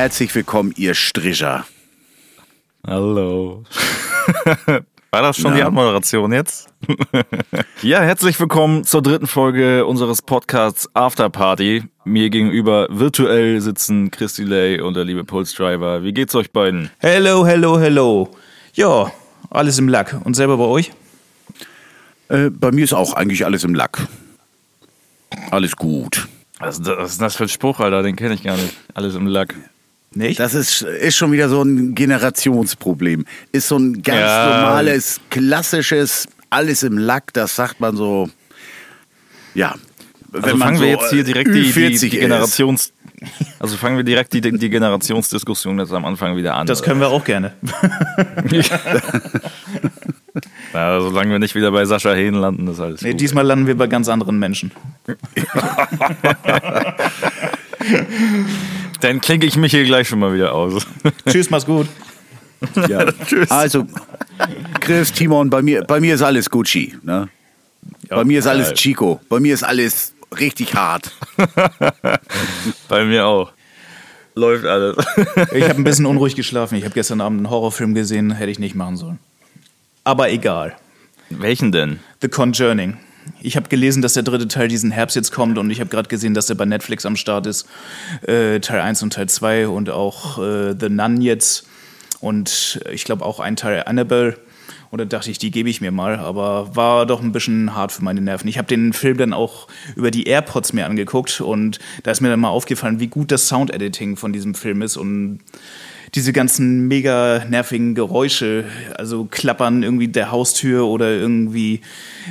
herzlich willkommen, ihr Stricher. Hallo. War das schon Na. die Abmoderation jetzt? ja, herzlich willkommen zur dritten Folge unseres Podcasts Afterparty. Mir gegenüber virtuell sitzen Christy Lay und der liebe Pulse Driver. Wie geht's euch beiden? Hello, hello, hello. Ja, alles im Lack. Und selber bei euch? Äh, bei mir ist auch eigentlich alles im Lack. Alles gut. Was, was ist das für ein Spruch, Alter? Den kenne ich gar nicht. Alles im Lack. Nicht? Das ist, ist schon wieder so ein Generationsproblem. Ist so ein ganz Ja. normales, klassisches, alles im Lack, das sagt man so, ja. Also fangen wir jetzt hier direkt die, die, Ü40 die ist. Generations... Also fangen wir direkt die, die Generationsdiskussion jetzt am Anfang wieder an. das können wir auch gerne. Ja, solange wir nicht wieder bei Sascha Hehn landen, ist alles Nee, gut. diesmal landen wir bei ganz anderen Menschen. Dann klinke ich mich hier gleich schon mal wieder aus. Tschüss, mach's gut. Ja. Also, Chris, Timon, bei mir, bei mir ist alles Gucci. Ne? bei mir ist alles. Chico. Bei mir ist alles richtig hart. Bei mir auch. Läuft alles. Ich habe ein bisschen unruhig geschlafen. Ich habe gestern Abend einen Horrorfilm gesehen, hätte ich nicht machen sollen. Aber egal. Welchen denn? The Conjuring. Ich habe gelesen, dass der dritte Teil diesen Herbst jetzt kommt und ich habe gerade gesehen, dass er bei Netflix am Start ist. Äh, Teil 1 und Teil 2 und auch äh, The Nun jetzt. Und ich glaube auch ein Teil Annabelle. Und da dachte ich, die gebe ich mir mal, aber war doch ein bisschen hart für meine Nerven. Ich habe den Film dann auch über die AirPods mir angeguckt. Und da ist mir dann mal aufgefallen, wie gut das Soundediting von diesem Film ist. Und diese ganzen mega nervigen Geräusche, also klappern irgendwie der Haustür oder irgendwie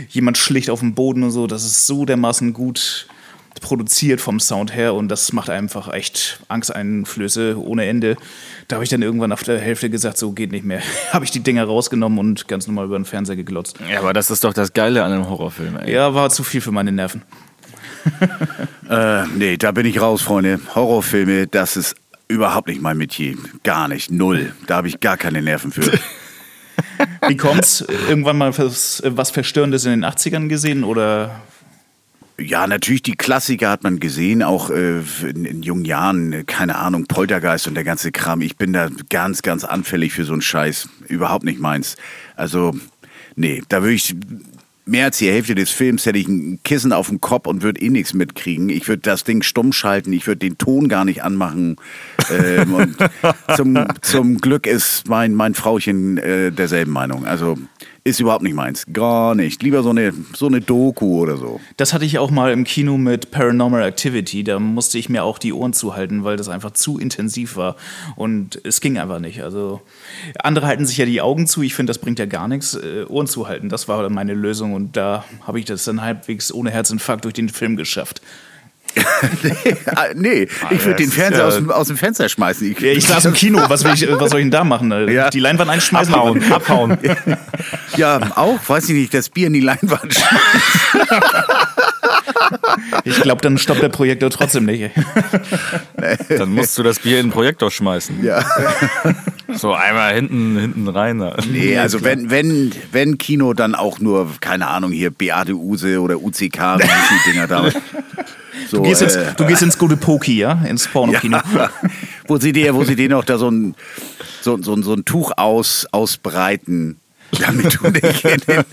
jemand schlicht auf dem Boden und so, das ist so dermaßen gut produziert vom Sound her und das macht einfach echt Angsteinflöße ohne Ende. Da habe ich dann irgendwann auf der Hälfte gesagt, so geht nicht mehr. habe ich die Dinger rausgenommen und ganz normal über den Fernseher geglotzt. Ja, aber das ist doch das Geile an einem Horrorfilm, ey. Ja, war zu viel für meine Nerven. Äh, nee, da bin ich raus, Freunde. Horrorfilme, das ist überhaupt nicht mein Metier. Gar nicht. Null. Da habe ich gar keine Nerven für. Wie kommt's? Irgendwann mal was, was Verstörendes in den 80ern gesehen oder Ja, natürlich, die Klassiker hat man gesehen, auch äh, in, in jungen Jahren, äh, keine Ahnung, Poltergeist und der ganze Kram. Ich bin da ganz, ganz anfällig für so einen Scheiß. Überhaupt nicht meins. Also, nee, da würde ich mehr als die Hälfte des Films hätte ich ein Kissen auf dem Kopf und würde eh nichts mitkriegen. Ich würde das Ding stumm schalten, ich würde den Ton gar nicht anmachen. Ähm, und zum, zum Glück ist mein, mein Frauchen äh, derselben Meinung. Also ist überhaupt nicht meins. Gar nicht. Lieber so eine, so eine Doku oder so. Das hatte ich auch mal im Kino mit Paranormal Activity. Da musste ich mir auch die Ohren zuhalten, weil das einfach zu intensiv war. Und es ging einfach nicht. Also andere halten sich ja die Augen zu. Ich finde, das bringt ja gar nichts. Äh, Ohren zuhalten, das war meine Lösung. Und da habe ich das dann halbwegs ohne Herzinfarkt durch den Film geschafft. Ah, nee, ich würde den Fernseher aus, dem, aus dem Fenster schmeißen. Ich, Ja, ich saß im Kino. Was, will ich, was soll ich denn da machen? Äh, Ja. Die Leinwand einschmeißen? Abhauen, abhauen. ja, auch, weiß ich nicht, das Bier in die Leinwand schmeißen. Ich glaube, dann stoppt der Projektor trotzdem nicht. Dann musst du das Bier in den Projektor schmeißen. Ja. So einmal hinten, hinten rein. da. Nee, also wenn, wenn, wenn Kino, dann auch nur, keine Ahnung, hier Beate Use oder UCK, wie hießen die Dinger da? So, Du gehst, ins, äh, du gehst ins gute Poki, ja? Ins Pornokino. ja, wo sie dir, wo sie dir noch da so ein, so, so, so ein Tuch aus, ausbreiten, damit du nicht in den,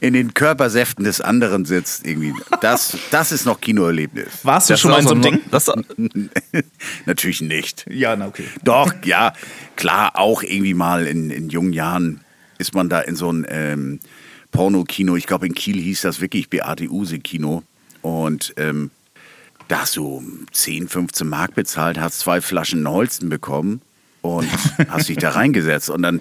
in den Körpersäften des anderen sitzt. Irgendwie. Das, das ist noch Kinoerlebnis. Warst du Das schon mal in so einem Ding? Das, Natürlich nicht. Ja, na okay. Doch, ja, klar, auch irgendwie mal in, in jungen Jahren ist man da in so ein ähm, Porno-Kino. Ich glaube, in Kiel hieß das wirklich Beate Use-Kino. Und ähm, da hast du 10, 15 Mark bezahlt, hast zwei Flaschen Holsten bekommen und hast dich da reingesetzt. Und dann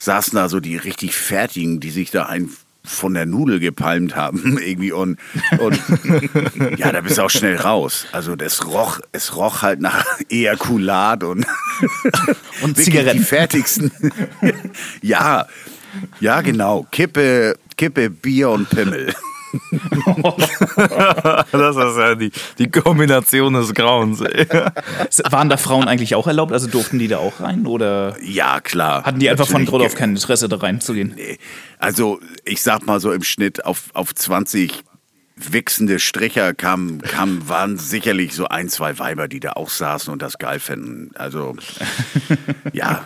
saßen da so die richtig Fertigen, die sich da ein von der Nudel gepalmt haben irgendwie und, und ja, da bist du auch schnell raus. Also das roch, es roch halt nach Ejakulat und, Und Zigaretten. die fertigsten. ja, ja genau, Kippe, Kippe, Bier und Pimmel. Das ist ja die, die Kombination des Grauens. ey. Waren da Frauen eigentlich auch erlaubt? Also durften die da auch rein? Oder Ja, klar. hatten die einfach von Grund auf kein Interesse, da reinzugehen? Also, ich sag mal so im Schnitt auf, auf 20 wichsende Stricher kamen, kamen, waren sicherlich so ein, zwei Weiber, die da auch saßen und das geil fänden. Also, ja,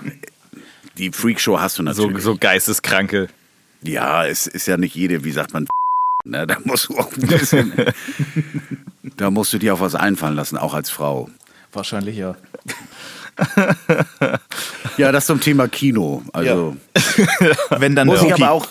die Freakshow hast du So, natürlich. so Geisteskranke. Ja, es ist ja nicht jede, wie sagt man, ne, da musst du auch ein bisschen, da musst du dir auch was einfallen lassen, auch als Frau. Wahrscheinlich ja. Ja, das zum Thema Kino. Also, Wenn dann Muss ich aber auch.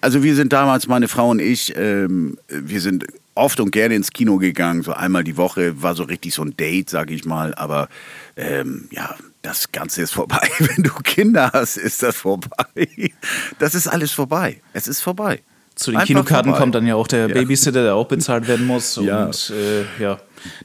Also wir sind damals, meine Frau und ich, ähm, wir sind oft und gerne ins Kino gegangen, so einmal die Woche, war so richtig so ein Date, sag ich mal. Aber ähm, ja, das Ganze ist vorbei. Wenn du Kinder hast, ist das vorbei. Das ist alles vorbei. Es ist vorbei. Zu den Einfach Kinokarten vorbei. kommt dann ja auch der Ja. Babysitter, der auch bezahlt werden muss. Ja. Und äh, ja,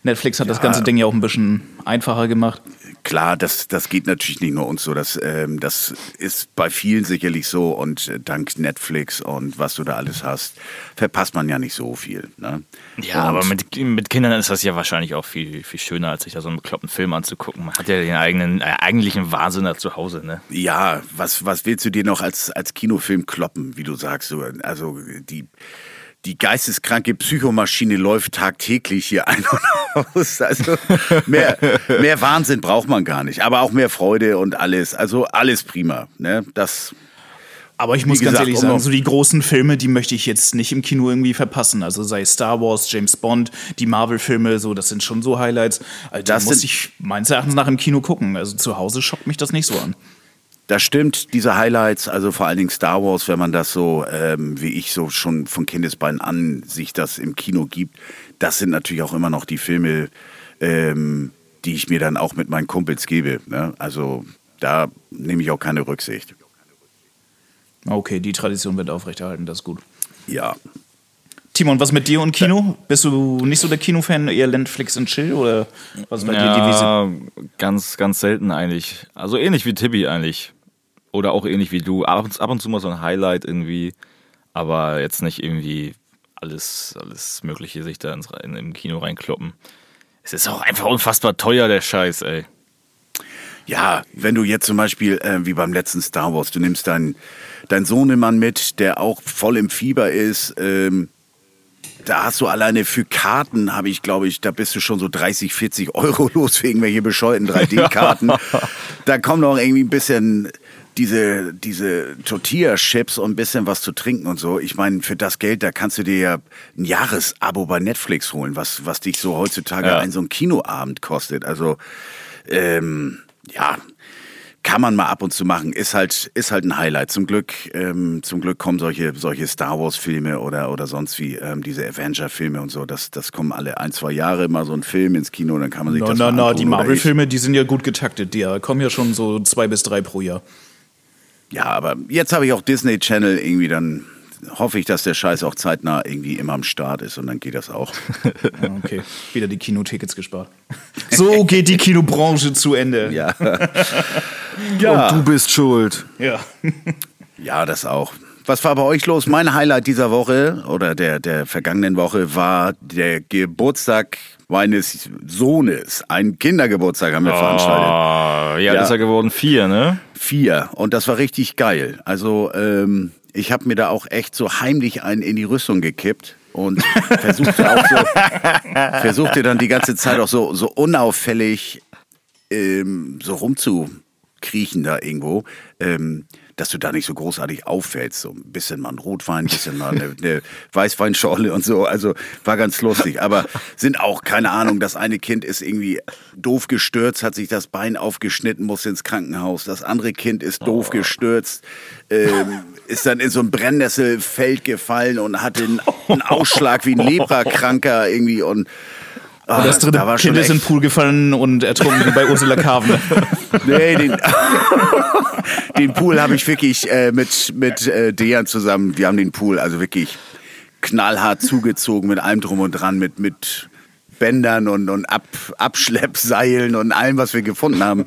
Netflix hat das ganze Ding ja auch ein bisschen einfacher gemacht. Klar, das, das geht natürlich nicht nur uns so. Das, ähm, das ist bei vielen sicherlich so. Und äh, dank Netflix und was du da alles hast, verpasst man ja nicht so viel. Ne? Ja, und aber mit, mit Kindern ist das ja wahrscheinlich auch viel, viel schöner, als sich da so einen bekloppten Film anzugucken. Man hat ja den eigenen, äh, eigentlichen Wahnsinn da zu Hause, ne? Ja, was, was willst du dir noch als, als Kinofilm kloppen, wie du sagst? So, also die, die geisteskranke Psychomaschine läuft tagtäglich hier ein und aus. Also mehr, mehr Wahnsinn braucht man gar nicht. Aber auch mehr Freude und alles. Also alles prima. Ne? Das, Aber ich muss Wie ganz gesagt, ehrlich sagen, so die großen Filme, die möchte ich jetzt nicht im Kino irgendwie verpassen. Also sei es Star Wars, James Bond, die Marvel-Filme, so, das sind schon so Highlights. Also Das muss ich meines Erachtens nach im Kino gucken. Also zu Hause schockt mich das nicht so an. Das stimmt, diese Highlights, also vor allen Dingen Star Wars, wenn man das so, ähm, wie ich so schon von Kindesbeinen an sich das im Kino gibt, das sind natürlich auch immer noch die Filme, ähm, die ich mir dann auch mit meinen Kumpels gebe. Ne? Also da nehme ich auch keine Rücksicht. Okay, die Tradition wird aufrechterhalten, das ist gut. Ja. Timon, was mit dir und Kino? Bist du nicht so der Kinofan, eher Netflix und Chill oder was ist bei dir die Wiese? Ja, ganz, ganz selten eigentlich. Also ähnlich wie Tibi eigentlich. Oder auch ähnlich wie du. Ab und, ab und zu mal so ein Highlight irgendwie. Aber jetzt nicht irgendwie alles, alles Mögliche sich da ins, in, im Kino reinkloppen. Es ist auch einfach unfassbar teuer, der Scheiß, ey. Ja, wenn du jetzt zum Beispiel, äh, wie beim letzten Star Wars, du nimmst deinen dein Sohnemann mit, der auch voll im Fieber ist, ähm, da hast du alleine für Karten, habe ich, glaube ich, da bist du schon so 30, 40 Euro los für irgendwelche bescheuerten 3D-Karten. da kommt noch irgendwie ein bisschen diese, diese Tortilla-Chips und ein bisschen was zu trinken und so. Ich meine, für das Geld, da kannst du dir ja ein Jahresabo bei Netflix holen, was, was dich so heutzutage Ja. ein so ein Kinoabend kostet. Also, ähm, ja, kann man mal ab und zu machen. Ist halt, ist halt ein Highlight. Zum Glück, ähm, zum Glück kommen solche, solche Star Wars Filme oder, oder sonst wie ähm, diese Avenger Filme und so. Das, das kommen alle ein, zwei Jahre mal so ein Film ins Kino, dann kann man sich Na, das na, mal angucken. die Marvel-Filme, die sind ja gut getaktet. Die äh, kommen ja schon so zwei bis drei pro Jahr. Ja, aber jetzt habe ich auch Disney Channel irgendwie dann. Hoffe ich, dass der Scheiß auch zeitnah irgendwie immer am Start ist und dann geht das auch. Ja, okay, wieder die Kinotickets gespart. So geht die Kinobranche zu Ende. Ja. Und du bist schuld. ja. Ja, das auch. Was war bei euch los? Mein Highlight dieser Woche oder der, der vergangenen Woche war der Geburtstag meines Sohnes. Ein Kindergeburtstag haben wir veranstaltet. Oh, ja, Ja. das ist ja geworden vier, ne? Vier. Und das war richtig geil. Also, ähm, ich habe mir da auch echt so heimlich einen in die Rüstung gekippt und versuchte auch so, versuchte dann die ganze Zeit auch so, so unauffällig ähm, so rumzukriechen da irgendwo, ähm, dass du da nicht so großartig auffällst. So ein bisschen mal ein Rotwein, ein bisschen mal eine, eine Weißweinschorle und so. Also war ganz lustig. Aber sind auch, keine Ahnung, das eine Kind ist irgendwie doof gestürzt, hat sich das Bein aufgeschnitten, muss ins Krankenhaus. Das andere Kind ist doof gestürzt, ähm, ist dann in so ein Brennnesselfeld gefallen und hatte einen, einen Ausschlag wie ein Leprakranker irgendwie und ah, Und das dritte da Kind ist in den Pool gefallen und ertrunken bei Ursula Carven. Nee, den, den Pool habe ich wirklich äh, mit, mit äh, Dejan zusammen, wir haben den Pool also wirklich knallhart zugezogen mit allem drum und dran, mit, mit Bändern und, und Ab, Abschleppseilen und allem, was wir gefunden haben,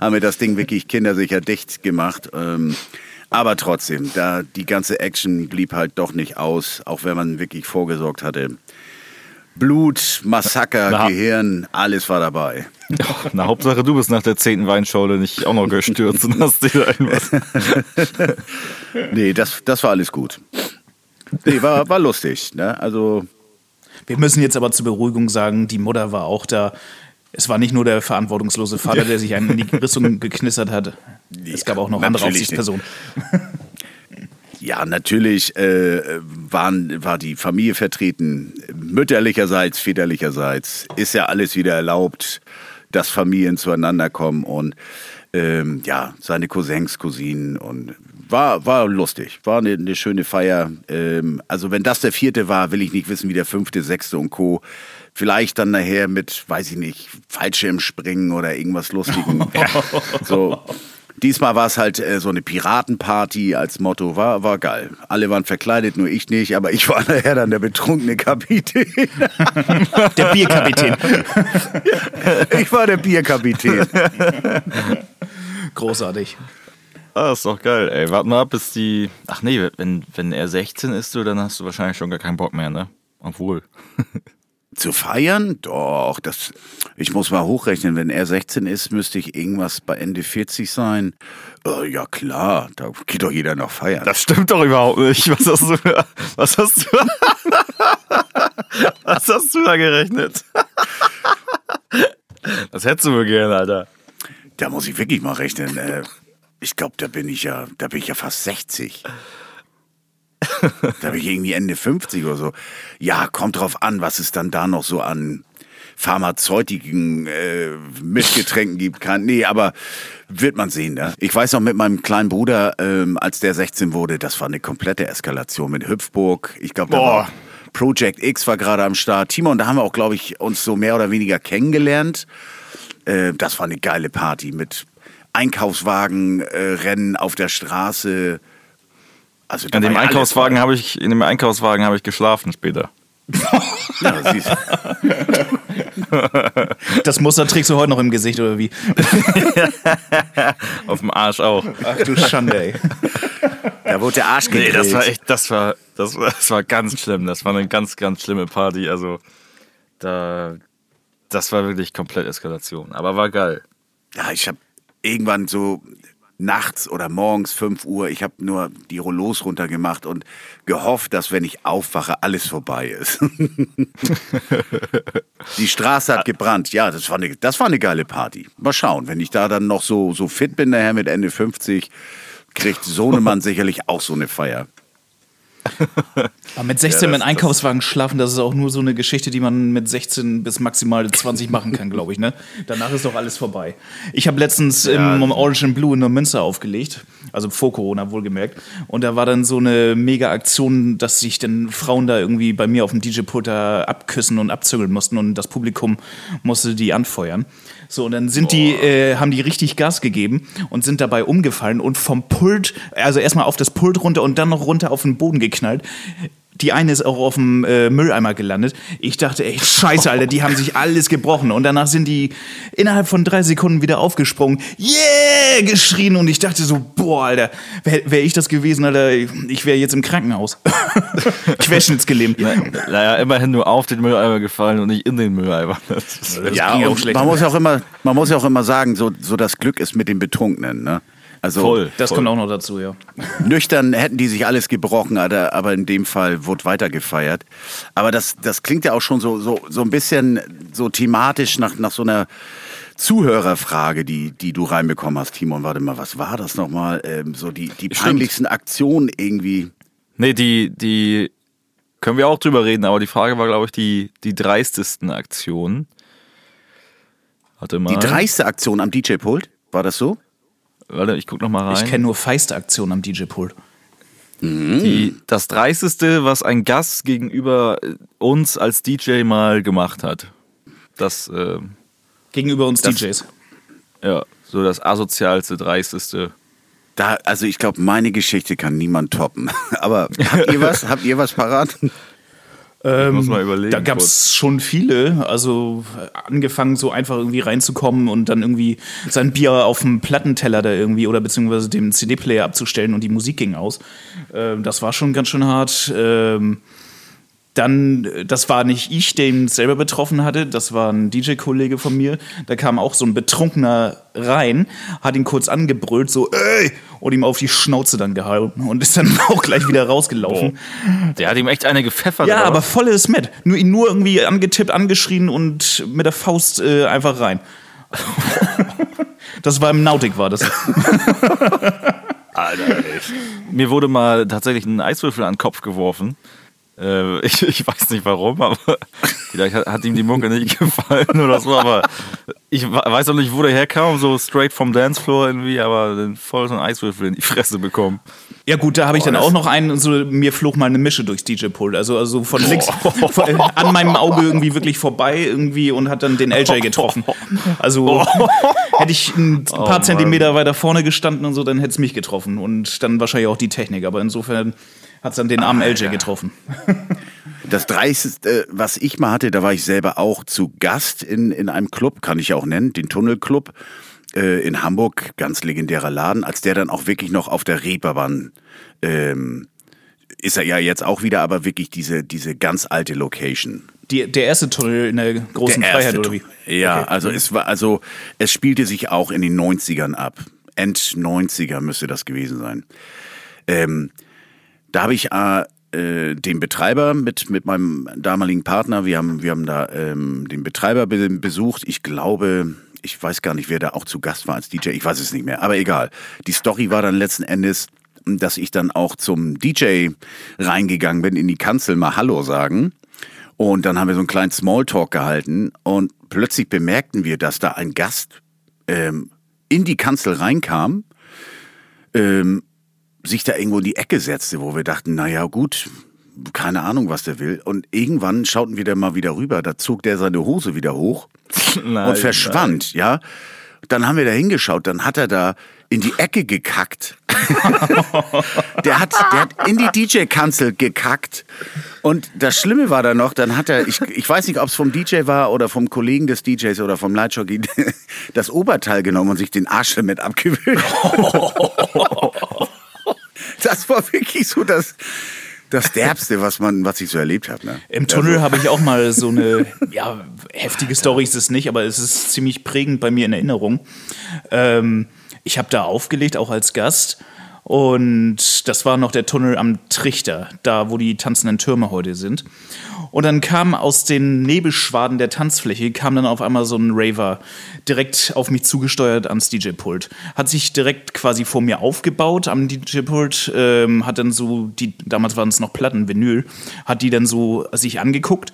haben wir das Ding wirklich kindersicher dicht gemacht. Ähm, aber trotzdem, da die ganze Action blieb halt doch nicht aus, auch wenn man wirklich vorgesorgt hatte. Blut, Massaker, Na. Gehirn, alles war dabei. Na, Hauptsache, du bist nach der zehnten Weinschorle nicht auch noch gestürzt und hast dir da irgendwas. Nee, das, das war alles gut. Nee, war, war lustig. Ne? Also Wir müssen jetzt aber zur Beruhigung sagen, die Mutter war auch da. Es war nicht nur der verantwortungslose Vater, der sich einen in die Rüstung geknistert hat. Es gab auch noch andere Aufsichtspersonen. Ja, natürlich äh, waren, war die Familie vertreten, mütterlicherseits, väterlicherseits. Ist ja alles wieder erlaubt, dass Familien zueinander kommen und ähm, ja, seine Cousins, Cousinen und war, war lustig, war eine, eine schöne Feier. Ähm, also wenn das der vierte war, will ich nicht wissen, wie der fünfte, sechste und Co. Vielleicht dann nachher mit, weiß ich nicht, Fallschirmspringen oder irgendwas Lustigem. So. Diesmal war es halt äh, so eine Piratenparty als Motto, war, war geil. Alle waren verkleidet, nur ich nicht, aber ich war nachher dann der betrunkene Kapitän. Der Bierkapitän. Ich war der Bierkapitän. Großartig. Ah, ist doch geil, ey. Warte mal ab, bis die. Ach nee, wenn, wenn er 16 ist, du, dann hast du wahrscheinlich schon gar keinen Bock mehr, ne? Obwohl. Zu feiern? Doch, das. Ich muss mal hochrechnen, wenn er 16 ist, müsste ich irgendwas bei Ende 40 sein. Äh, ja klar, da geht doch jeder noch feiern. Das stimmt doch überhaupt nicht. Was hast du. Was hast du. was hast du da gerechnet? Das hättest du wohl gern, Alter. Da muss ich wirklich mal rechnen. Äh, ich glaube, da bin ich ja, da bin ich ja fast 60. da bin ich irgendwie Ende 50 oder so. Ja, kommt drauf an, was es dann da noch so an pharmazeutiken äh, Mischgetränken gibt. Kann, nee, aber wird man sehen. Ne? Ich weiß noch mit meinem kleinen Bruder, ähm, als der 16 wurde, das war eine komplette Eskalation mit Hüpfburg. Ich glaube, da war Project X war gerade am Start. Timon, da haben wir auch, glaube ich, uns so mehr oder weniger kennengelernt. Äh, das war eine geile Party mit Einkaufswagen, äh, Rennen auf der Straße. Also, In dem Einkaufswagen habe ich, in dem Einkaufswagen habe ich geschlafen später. Ja, siehst, Das Muster trägst du heute noch im Gesicht, oder wie? Auf dem Arsch auch. Ach du Schande, ey. da wurde der Arsch Nee, gegrillt. das war echt, das war, das war, das war ganz schlimm. Das war eine ganz, ganz schlimme Party. Also, da, das war wirklich komplett Eskalation. Aber war geil. Ja, ich habe irgendwann so nachts oder morgens 5 Uhr, ich habe nur die Rollos runtergemacht und gehofft, dass wenn ich aufwache, alles vorbei ist. die Straße hat gebrannt. Ja, das war, eine, das war eine geile Party. Mal schauen, wenn ich da dann noch so, so fit bin, daher mit Ende 50, kriegt Sohnemann sicherlich auch so eine Feier. Aber mit 16 mit Einkaufswagen schlafen, das ist auch nur so eine Geschichte, die man mit 16 bis maximal 20 machen kann, glaube ich. Ne? Danach ist doch alles vorbei. Ich habe letztens im Orange and Blue in der Münster aufgelegt, also vor Corona wohlgemerkt. Und da war dann so eine mega Aktion, dass sich dann Frauen da irgendwie bei mir auf dem DJ-Pult da abküssen und abzügeln mussten und das Publikum musste die anfeuern. So, und dann sind die, äh, haben die richtig Gas gegeben und sind dabei umgefallen und vom Pult, also erstmal auf das Pult runter und dann noch runter auf den Boden geknallt. Die eine ist auch auf dem äh, Mülleimer gelandet. Ich dachte, ey, scheiße, Alter, die haben sich alles gebrochen. Und danach sind die innerhalb von drei Sekunden wieder aufgesprungen. Yeah! geschrien. Und ich dachte so, boah, Alter, wäre wär ich das gewesen, Alter, ich wäre jetzt im Krankenhaus. Querschnittsgelähmt. Naja, immerhin nur auf den Mülleimer gefallen und nicht in den Mülleimer. Das ist, Ja, ging auch schlecht. man muss ja auch immer, man muss ja auch immer sagen, so, so das Glück ist mit den Betrunkenen. Ne? Also voll. Das voll. kommt auch noch dazu, ja. Nüchtern hätten die sich alles gebrochen, aber in dem Fall wurde weiter gefeiert. Aber das, das klingt ja auch schon so, so, so ein bisschen so thematisch nach, nach so einer Zuhörerfrage, die, die du reinbekommen hast, Timon. Warte mal, was war das nochmal? Ähm, so die, die peinlichsten Aktionen irgendwie. Nee, die, die können wir auch drüber reden, aber die Frage war, glaube ich, die, die dreistesten Aktionen. Warte mal. Die dreiste Aktion am DJ-Pult, war das so? Warte, ich guck noch mal rein. Ich kenne nur feiste Aktionen am DJ-Pult. Die, das Dreisteste, was ein Gast gegenüber uns als DJ mal gemacht hat. Das, äh, Gegenüber uns Das- DJs. ja, so das asozialste, dreisteste. Da, also ich glaube, meine Geschichte kann niemand toppen. Aber habt ihr was? habt ihr was parat? Ich muss mal überlegen. Da gab es schon viele. Also äh, angefangen so einfach irgendwie reinzukommen und dann irgendwie sein Bier auf dem Plattenteller da irgendwie oder beziehungsweise dem CD-Player abzustellen und die Musik ging aus. Ähm, das war schon ganz schön hart. Ähm, dann aus. Das war nicht ich, den selber betroffen hatte, das war ein DJ-Kollege von mir. Da kam auch so ein Betrunkener rein, hat ihn kurz angebrüllt, so, ey, und ihm auf die Schnauze dann gehalten und ist dann auch gleich wieder rausgelaufen. Der hat ihm echt eine gepfeffert. Ja, aber volles Met. Nur ihn nur irgendwie angetippt, angeschrien und mit der Faust äh, einfach rein. das war im Nautik, war das. Alter, ey. Mir wurde mal tatsächlich ein Eiswürfel an den Kopf geworfen. Äh, ich, ich weiß nicht warum, aber vielleicht hat, hat ihm die Mucke nicht gefallen oder so, aber ich weiß auch nicht, wo der herkam, so straight vom Dancefloor irgendwie, aber dann voll so ein Eiswürfel in die Fresse bekommen. Ja gut, da habe ich dann auch noch einen, so, mir flog mal eine Mische durchs DJ-Pult. Also, also von links von, an meinem Auge irgendwie wirklich vorbei irgendwie und hat dann den LJ getroffen. Also hätte ich ein paar Mann. Zentimeter weiter vorne gestanden und so, dann hätte es mich getroffen. Und dann wahrscheinlich auch die Technik. Aber insofern hat es dann den armen LJ getroffen. Das Dreisteste, was ich mal hatte, da war ich selber auch zu Gast in, in einem Club, kann ich auch nennen, den Tunnelclub äh, in Hamburg, ganz legendärer Laden, als der dann auch wirklich noch auf der Reeperbahn ähm, ist er ja jetzt auch wieder, aber wirklich diese, diese ganz alte Location. Die, der erste Tunnel in der großen Der Freiheit, oder wie? Ja, Okay. also es war, also es spielte sich auch in den 90ern ab. End 90er müsste das gewesen sein. Ähm, da habe ich äh, äh, den Betreiber mit, mit meinem damaligen Partner, wir haben, wir haben da ähm, den Betreiber be besucht. Ich glaube, ich weiß gar nicht, wer da auch zu Gast war als DJ, ich weiß es nicht mehr, aber egal. Die Story war dann letzten Endes, dass ich dann auch zum DJ reingegangen bin, in die Kanzel mal Hallo sagen. Und dann haben wir so einen kleinen Smalltalk gehalten und plötzlich bemerkten wir, dass da ein Gast ähm, in die Kanzel reinkam, ähm, sich da irgendwo in die Ecke setzte, wo wir dachten, naja gut, keine Ahnung, was der will. Und irgendwann schauten wir da mal wieder rüber, da zog der seine Hose wieder hoch Nein, und verschwand, ja. Dann haben wir da hingeschaut, dann hat er da in die Ecke gekackt. der, hat, der hat in die DJ-Kanzel gekackt. Und das Schlimme war dann noch, dann hat er, ich, ich weiß nicht, ob es vom DJ war oder vom Kollegen des DJs oder vom Lightjockey, das Oberteil genommen und sich den Arsch damit abgewöhnt. Das war wirklich so das, das Derbste, was, man, was ich so erlebt habe. Ne? Im Tunnel habe ich auch mal so eine, ja, heftige Story ist es nicht, aber es ist ziemlich prägend bei mir in Erinnerung. Ähm, ich habe da aufgelegt, auch als Gast. Und das war noch der Tunnel am Trichter, da wo die tanzenden Türme heute sind. Und dann kam aus den Nebelschwaden der Tanzfläche, kam dann auf einmal so ein Raver direkt auf mich zugesteuert ans DJ-Pult. Hat sich direkt quasi vor mir aufgebaut am DJ-Pult, ähm, hat dann so, die, damals waren es noch Platten, Vinyl, hat die dann so sich angeguckt,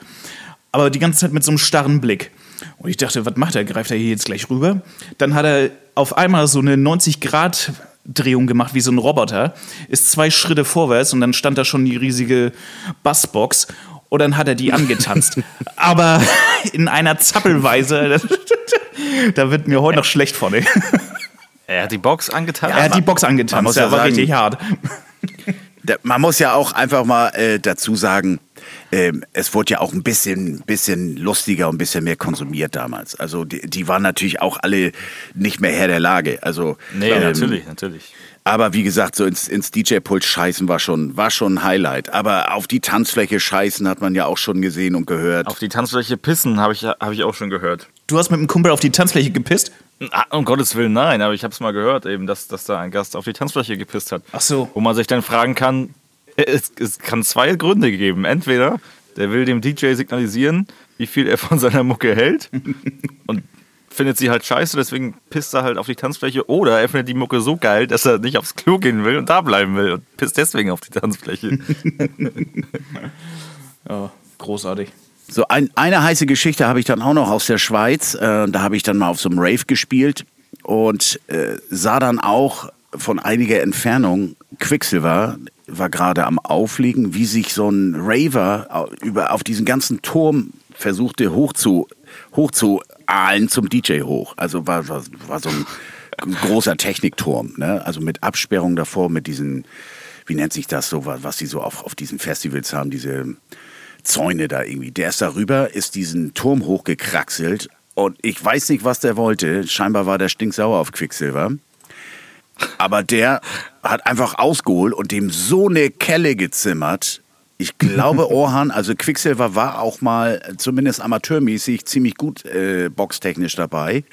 aber die ganze Zeit mit so einem starren Blick. Und ich dachte, was macht er? Greift er hier jetzt gleich rüber? Dann hat er auf einmal so eine 90-Grad-Drehung gemacht, wie so ein Roboter, ist zwei Schritte vorwärts und dann stand da schon die riesige Bassbox und dann hat er die angetanzt. Aber in einer Zappelweise, da wird mir heute noch schlecht von. ey. Er hat die Box angetan. Er hat die Box angetanzt, muss der ja war sagen- richtig hart. Man muss ja auch einfach mal äh, dazu sagen, ähm, es wurde ja auch ein bisschen, bisschen lustiger und ein bisschen mehr konsumiert damals. Also die, die waren natürlich auch alle nicht mehr Herr der Lage. Also, Nee, ähm, natürlich, natürlich. Aber wie gesagt, so ins, ins DJ-Pult scheißen war schon, war schon ein Highlight. Aber auf die Tanzfläche scheißen hat man ja auch schon gesehen und gehört. Auf die Tanzfläche pissen habe ich, hab ich auch schon gehört. Du hast mit dem Kumpel auf die Tanzfläche gepisst? Ah, um Gottes Willen, nein, aber ich habe es mal gehört, eben, dass, dass da ein Gast auf die Tanzfläche gepisst hat. Ach so. Wo man sich dann fragen kann, es, es kann zwei Gründe geben. Entweder der will dem DJ signalisieren, wie viel er von seiner Mucke hält und findet sie halt scheiße, deswegen pisst er halt auf die Tanzfläche. Oder er findet die Mucke so geil, dass er nicht aufs Klo gehen will und da bleiben will und pisst deswegen auf die Tanzfläche. Ja, großartig. So ein, eine heiße Geschichte habe ich dann auch noch aus der Schweiz. Äh, da habe ich dann mal auf so einem Rave gespielt und äh, sah dann auch von einiger Entfernung Quicksilver war gerade am Aufliegen, wie sich so ein Raver über auf diesen ganzen Turm versuchte hoch zu hochzuahlen zum DJ hoch. Also war, war, war so ein großer Technikturm, ne? Also mit Absperrung davor, mit diesen, wie nennt sich das so, was die so auf, auf diesen Festivals haben, diese Zäune da irgendwie. Der ist darüber, ist diesen Turm hochgekraxelt und ich weiß nicht, was der wollte. Scheinbar war der stinksauer auf Quicksilver. Aber der hat einfach ausgeholt und dem so eine Kelle gezimmert. Ich glaube, Orhan, also Quicksilver war auch mal zumindest amateurmäßig ziemlich gut äh, boxtechnisch dabei.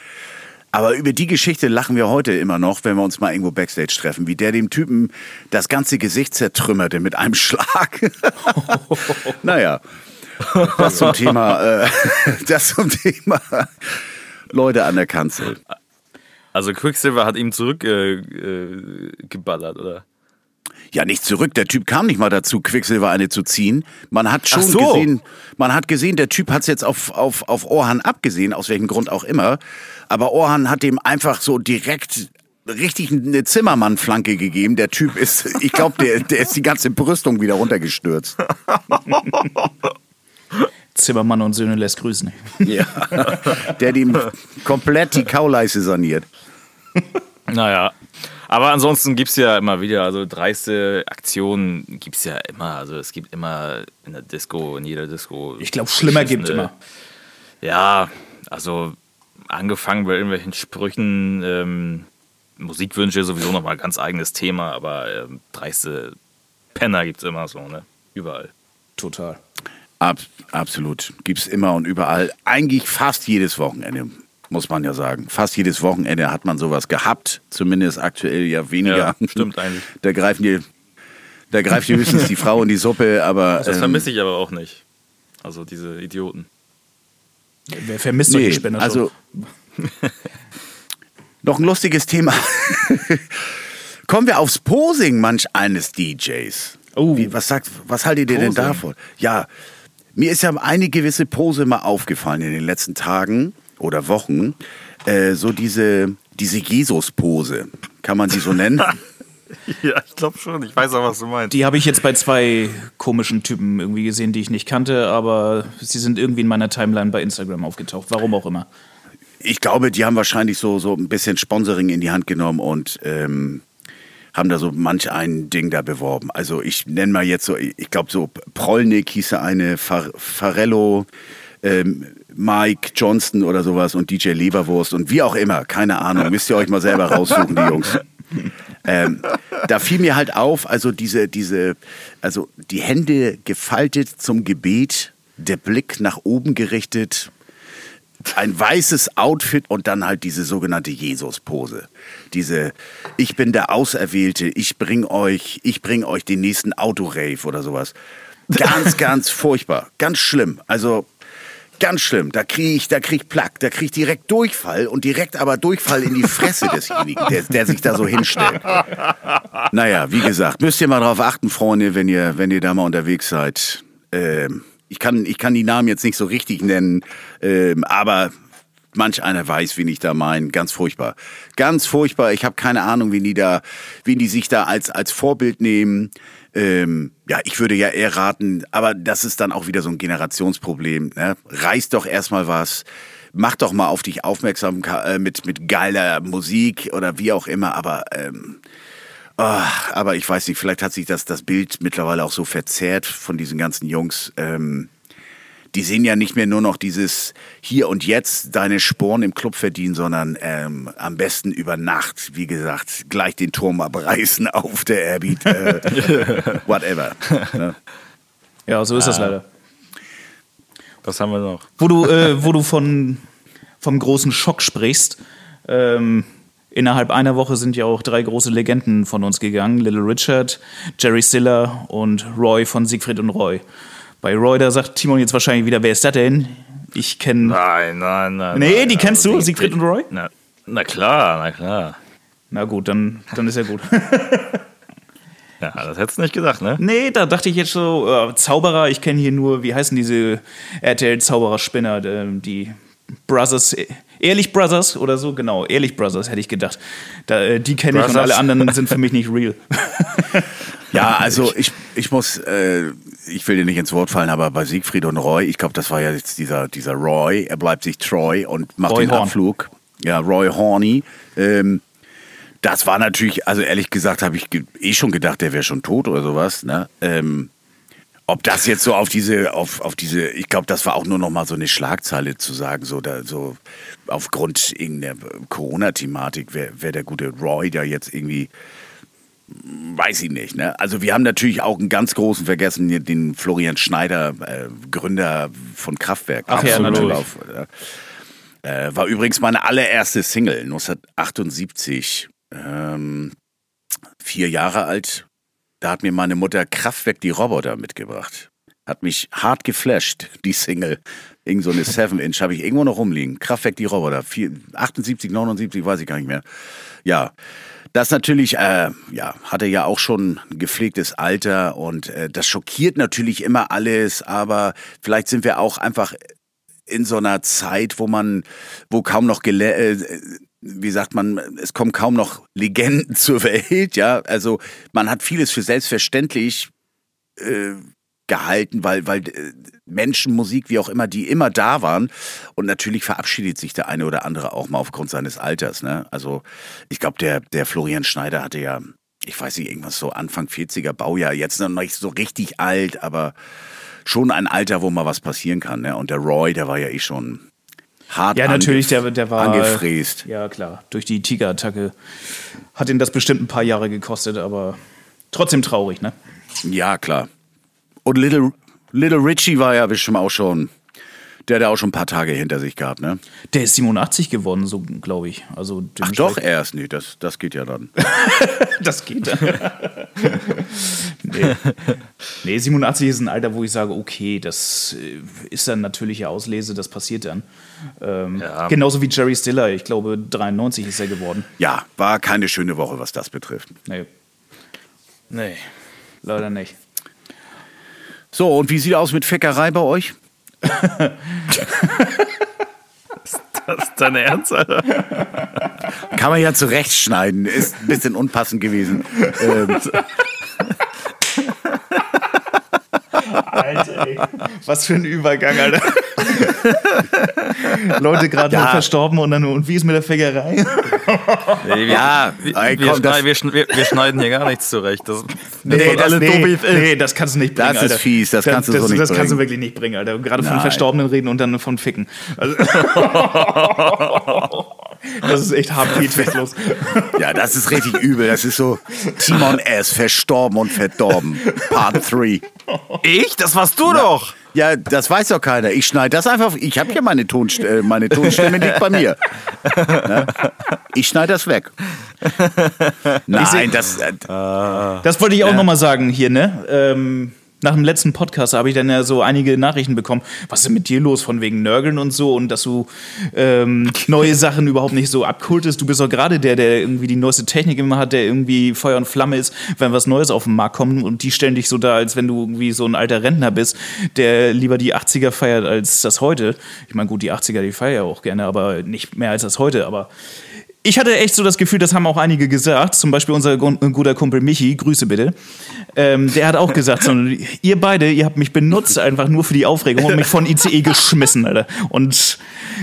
Aber über die Geschichte lachen wir heute immer noch, wenn wir uns mal irgendwo Backstage treffen, wie der dem Typen das ganze Gesicht zertrümmerte mit einem Schlag. naja, das zum Thema, äh, das zum Thema Leute an der Kanzel. Also Quicksilver hat ihm zurückgeballert, äh, äh, oder? Ja, nicht zurück. Der Typ kam nicht mal dazu, Quicksilver eine zu ziehen. Man hat schon so. gesehen, man hat gesehen, der Typ hat es jetzt auf, auf, auf Orhan abgesehen, aus welchem Grund auch immer. Aber Orhan hat dem einfach so direkt richtig eine Zimmermann-Flanke gegeben. Der Typ ist, ich glaube, der, der ist die ganze Brüstung wieder runtergestürzt. Zimmermann und Söhne lässt grüßen. Ja. Der dem komplett die Kauleiste saniert. Naja. Aber ansonsten gibt es ja immer wieder, also dreiste Aktionen gibt es ja immer. Also es gibt immer in der Disco, in jeder Disco. Ich glaube, schlimmer gibt beschissene- immer. Ja, also angefangen bei irgendwelchen Sprüchen, ähm, Musikwünsche sowieso nochmal ganz eigenes Thema, aber ähm, dreiste Penner gibt es immer so, ne? Überall. Total. Ab, absolut. Gibt's immer und überall. Eigentlich fast jedes Wochenende, muss man ja sagen. Fast jedes Wochenende hat man sowas gehabt. Zumindest aktuell ja weniger. Ja, stimmt eigentlich. Da greifen die, da greift die höchstens die Frau in die Suppe, aber. Das ähm, vermisse ich aber auch nicht. Also diese Idioten. Wer vermisst solche Nee, Spender also noch ein lustiges Thema. Kommen wir aufs Posing manch eines DJs. Oh. Wie, was sagt, was haltet ihr denn Posing? davon? Ja, mir ist ja eine gewisse Pose mal aufgefallen in den letzten Tagen oder Wochen. Äh, so diese, diese Jesus-Pose. Kann man sie so nennen? Ja, ich glaube schon. Ich weiß auch, was du meinst. Die habe ich jetzt bei zwei komischen Typen irgendwie gesehen, die ich nicht kannte, aber sie sind irgendwie in meiner Timeline bei Instagram aufgetaucht. Warum auch immer. Ich glaube, die haben wahrscheinlich so, so ein bisschen Sponsoring in die Hand genommen und ähm, haben da so manch ein Ding da beworben. Also ich nenne mal jetzt so, ich glaube so Prollnick hieß ja eine, Far Farello, ähm, Mike Johnston oder sowas und DJ Leberwurst und wie auch immer, keine Ahnung, müsst ihr euch mal selber raussuchen, die Jungs. Ähm, da fiel mir halt auf, also diese, diese, also die Hände gefaltet zum Gebet, der Blick nach oben gerichtet, ein weißes Outfit und dann halt diese sogenannte Jesus-Pose. Diese, ich bin der Auserwählte, ich bring euch, ich bring euch den nächsten Autorave oder sowas. Ganz, ganz furchtbar, ganz schlimm. Also ganz schlimm. Da kriege ich, da krieg ich Plack, da kriege ich direkt Durchfall und direkt aber Durchfall in die Fresse desjenigen, der, der sich da so hinstellt. Naja, wie gesagt, müsst ihr mal drauf achten, Freunde, wenn ihr, wenn ihr da mal unterwegs seid. Ähm, ich, kann, ich kann die Namen jetzt nicht so richtig nennen, ähm, aber manch einer weiß, wen ich da meine. Ganz furchtbar. Ganz furchtbar. Ich habe keine Ahnung, wen die da, wen die sich da als, als Vorbild nehmen. Ähm, ja, ich würde ja eher raten, aber das ist dann auch wieder so ein Generationsproblem. Ne? Reiß doch erstmal was. Mach doch mal auf dich aufmerksam äh, mit, mit geiler Musik oder wie auch immer, aber ähm, Ah, aber ich weiß nicht, vielleicht hat sich das, das Bild mittlerweile auch so verzerrt von diesen ganzen Jungs. Ähm, die sehen ja nicht mehr nur noch dieses hier und jetzt deine Sporen im Club verdienen, sondern ähm, am besten über Nacht, wie gesagt, gleich den Turm abreißen auf der Airbeat, äh, whatever. Ne? Ja, so ist das leider. Was haben wir noch? Wo du, äh, wo du von, vom großen Schock sprichst, ähm, innerhalb einer Woche sind ja auch drei große Legenden von uns gegangen. Little Richard, Jerry Stiller und Roy von Siegfried und Roy. Bei Roy, da sagt Timon jetzt wahrscheinlich wieder, wer ist das denn? Ich kenne... Nein, nein, nein. Nee, nein, die kennst also du, Siegfried und Roy? Na, na klar, na klar. Na gut, dann, dann ist ja gut. Ja, das hättest du nicht gesagt, ne? nee, da dachte ich jetzt so, äh, Zauberer, ich kenne hier nur, wie heißen diese RTL-Zauberer-Spinner, äh, die Brothers, äh, Ehrlich Brothers oder so, genau, Ehrlich Brothers hätte ich gedacht. Da, äh, die kenne ich und alle anderen sind für mich nicht real. Ja, also ich, ich muss, äh, ich will dir nicht ins Wort fallen, aber bei Siegfried und Roy, ich glaube, das war ja jetzt dieser, dieser Roy, er bleibt sich treu und macht Roy den Horn. Abflug. Ja, Roy Horny. Ähm, das war natürlich, also ehrlich gesagt, habe ich eh schon gedacht, der wäre schon tot oder sowas. Ne? Ähm, ob das jetzt so auf diese, auf, auf diese, ich glaube, das war auch nur noch mal so eine Schlagzeile zu sagen, so da, so aufgrund irgendeiner Corona-Thematik, wäre wär der gute Roy da jetzt irgendwie weiß ich nicht. Ne? Also wir haben natürlich auch einen ganz großen vergessen, den Florian Schneider, äh, Gründer von Kraftwerk. Ach ja, natürlich. Auf, äh, war übrigens meine allererste Single, 1978. Ähm, vier Jahre alt. Da hat mir meine Mutter Kraftwerk die Roboter mitgebracht. Hat mich hart geflasht, die Single. Irgend so eine 7-Inch habe ich irgendwo noch rumliegen. Kraftwerk die Roboter. 78, 79, weiß ich gar nicht mehr. Ja. Das natürlich, äh, ja, hatte ja auch schon ein gepflegtes Alter und äh, das schockiert natürlich immer alles, aber vielleicht sind wir auch einfach in so einer Zeit, wo man, wo kaum noch gele äh, wie sagt man, es kommen kaum noch Legenden zur Welt, ja. Also man hat vieles für selbstverständlich äh, gehalten, weil, weil äh, Menschen, Musik, wie auch immer, die immer da waren. Und natürlich verabschiedet sich der eine oder andere auch mal aufgrund seines Alters. Ne? Also ich glaube, der, der Florian Schneider hatte ja, ich weiß nicht, irgendwas so Anfang 40er Baujahr, jetzt noch nicht so richtig alt, aber schon ein Alter, wo mal was passieren kann. Ne? Und der Roy, der war ja eh schon hart Ja, natürlich, der, der war. angefräst. Ja, klar. Durch die Tigerattacke hat ihn das bestimmt ein paar Jahre gekostet, aber trotzdem traurig, ne? Ja, klar. Und Little, Little Richie war ja bestimmt auch schon, der hat ja auch schon ein paar Tage hinter sich gehabt, ne? Der ist 87 geworden, so glaube ich. Also Ach doch, erst nicht, das, das geht ja dann. das geht dann. nee. nee, 87 ist ein Alter, wo ich sage, okay, das äh, ist dann natürliche Auslese, das passiert dann. Ähm, Ja. Genauso wie Jerry Stiller, ich glaube 93 ist er geworden. Ja, war keine schöne Woche, was das betrifft. Nee, Nee. leider nicht. So, und wie sieht aus mit Feckerei bei euch? Das ist dein Ernst, Alter? Kann man ja zurechtschneiden, ist ein bisschen unpassend gewesen. Ähm, Alter, ey. Was für ein Übergang, Alter. Leute gerade Ja. noch verstorben und dann, und wie ist mit der? Nee, wir, Ja, wir, ey, wir, komm, das- schneiden, wir, wir, wir schneiden hier gar nichts zurecht. Das, Nee, wie es ist. nee, das kannst du nicht bringen, Das ist Alter. fies, das kannst du das, so nicht Das kannst du wirklich nicht bringen, Alter. Gerade von. Verstorbenen reden und dann von Ficken. Also, das ist echt hart los. ja, das ist richtig übel. Das ist so Timon S. Verstorben und verdorben. Part 3. Ich? Das warst du doch! Ja, das weiß doch keiner. Ich schneide das einfach. Ich habe ja meine, Tonst äh, meine Tonstimme liegt bei mir. Ne? Ich schneide das weg. Nein, das. Äh, Das wollte ich auch noch mal sagen hier, ne? Ähm, nach dem letzten Podcast habe ich dann ja so einige Nachrichten bekommen. Was ist denn mit dir los von wegen Nörgeln und so und dass du ähm, neue Sachen überhaupt nicht so abkultest? Du bist doch gerade der, der irgendwie die neueste Technik immer hat, der irgendwie Feuer und Flamme ist, wenn was Neues auf den Markt kommt und die stellen dich so da, als wenn du irgendwie so ein alter Rentner bist, der lieber die 80er feiert als das heute. Ich meine, gut, die 80er, die feier ja auch gerne, aber nicht mehr als das heute, aber ich hatte echt so das Gefühl, das haben auch einige gesagt, zum Beispiel unser gu- guter Kumpel Michi, Grüße bitte. Ähm, der hat auch gesagt, so, ihr beide, ihr habt mich benutzt einfach nur für die Aufregung und mich von ICE geschmissen, Alter. Und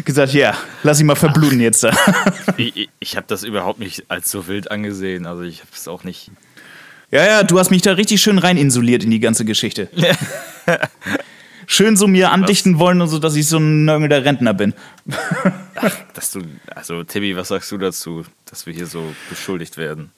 gesagt, ja, lass ihn mal verbluten jetzt da. Ich, ich, habe das überhaupt nicht als so wild angesehen. Also ich habe es auch nicht. Ja, ja, du hast mich da richtig schön rein insuliert in die ganze Geschichte. Schön so mir andichten wollen und so, dass ich so ein nörgelnder Rentner bin. Dass du, also Tibi, was sagst du dazu, dass wir hier so beschuldigt werden?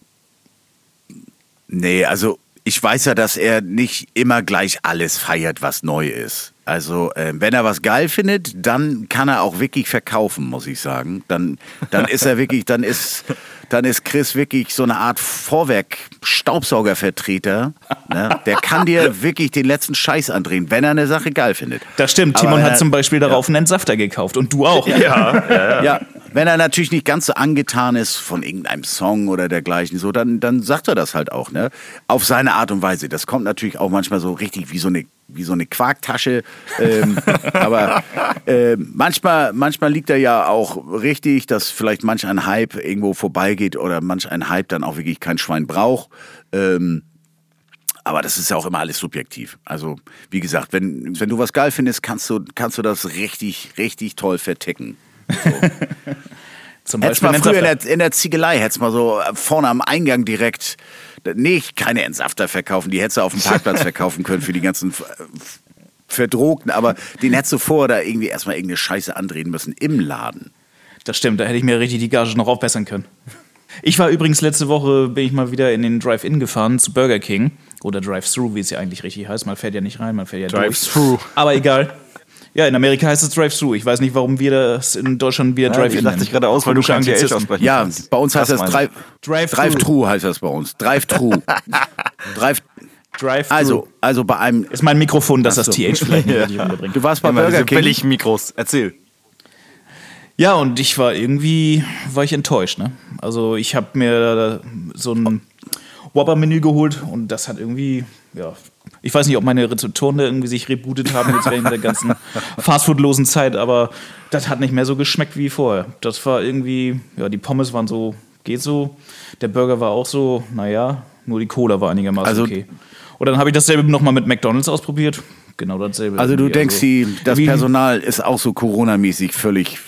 nee, also ich weiß ja, dass er nicht immer gleich alles feiert, was neu ist. Also, äh, wenn er was geil findet, dann kann er auch wirklich verkaufen, muss ich sagen. Dann, dann ist er wirklich, dann ist, dann ist Chris wirklich so eine Art Vorwerk-Staubsaugervertreter. Ne? Der kann dir wirklich den letzten Scheiß andrehen, wenn er eine Sache geil findet. Das stimmt, Aber Timon wenn hat er- zum Beispiel darauf einen Entsafter gekauft und du auch. Ja, Ja, wenn er natürlich nicht ganz so angetan ist von irgendeinem Song oder dergleichen, so, dann, dann sagt er das halt auch, ne? Auf seine Art und Weise. Das kommt natürlich auch manchmal so richtig wie so eine, wie so eine Quarktasche. Ähm, aber äh, manchmal, manchmal liegt er ja auch richtig, dass vielleicht manch ein Hype irgendwo vorbeigeht oder manch ein Hype dann auch wirklich kein Schwein braucht. Ähm, aber das ist ja auch immer alles subjektiv. Also, wie gesagt, wenn, wenn du was geil findest, kannst du, kannst du das richtig, richtig toll verticken. Zum Hättest Beispiel mal einen früher in der, in der Ziegelei, hättest mal so vorne am Eingang direkt, nee, keine Entsafter verkaufen, die hättest du auf dem Parkplatz verkaufen können für die ganzen Verdrogten, aber den hättest du vorher da irgendwie erstmal irgendeine Scheiße andrehen müssen im Laden. Das stimmt, da hätte ich mir richtig die Gage noch aufbessern können. Ich war übrigens letzte Woche, bin ich mal wieder in den Drive-In gefahren zu Burger King. Oder Drive-Thru, wie es ja eigentlich richtig heißt. Man fährt ja nicht rein, man fährt ja Drive-Thru. durch. Aber egal. Ja, in Amerika heißt es Drive-Thru. Ich weiß nicht, warum wir das in Deutschland wieder Ja, Drive-In ich lachte dich gerade aus, weil du kein TH Anglizismen. aussprechen Ja, kannst. bei uns heißt das Drive, Drive-Thru. Drive-Thru heißt das bei uns. Drive-Thru. Drive, Drive-Thru. also, also bei einem, Ist mein Mikrofon, dass das. TH vielleicht nicht richtig unterbringt. du warst bei Immer Burger King. Billig-Mikros. Erzähl. Ja, und ich war irgendwie, war ich enttäuscht, ne? Also ich habe mir so ein Whopper-Menü geholt und das hat irgendwie, ja, ich weiß nicht, ob meine Rezeptoren da irgendwie sich rebootet haben jetzt während der ganzen Fastfood-losen Zeit, aber das hat nicht mehr so geschmeckt wie vorher. Das war irgendwie, ja, die Pommes waren so, geht so, der Burger war auch so, naja, nur die Cola war einigermaßen Also- okay. Und dann habe ich dasselbe nochmal mit McDonalds ausprobiert. Genau dasselbe. Also du denkst, die, das Personal ist auch so Corona-mäßig völlig,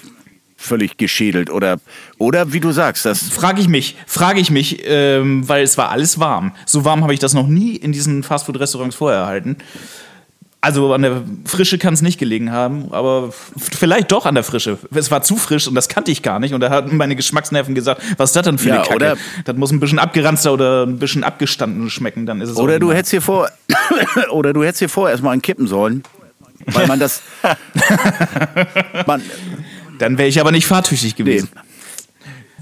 völlig geschädelt oder, oder wie du sagst, das Frage ich mich, frage ich mich, ähm, weil es war alles warm. So warm habe ich das noch nie in diesen Fastfood-Restaurants vorher erhalten. Also an der Frische kann es nicht gelegen haben, aber vielleicht doch an der Frische. Es war zu frisch und das kannte ich gar nicht. Und da hatten meine Geschmacksnerven gesagt, was ist das denn für Ja, eine Kacke? oder- das muss ein bisschen abgeranzter oder ein bisschen abgestanden schmecken, dann ist es Oder du hättest hier vor, oder du hättest hier vor erstmal einen kippen sollen, weil man das, man, Dann wäre ich aber nicht fahrtüchtig gewesen.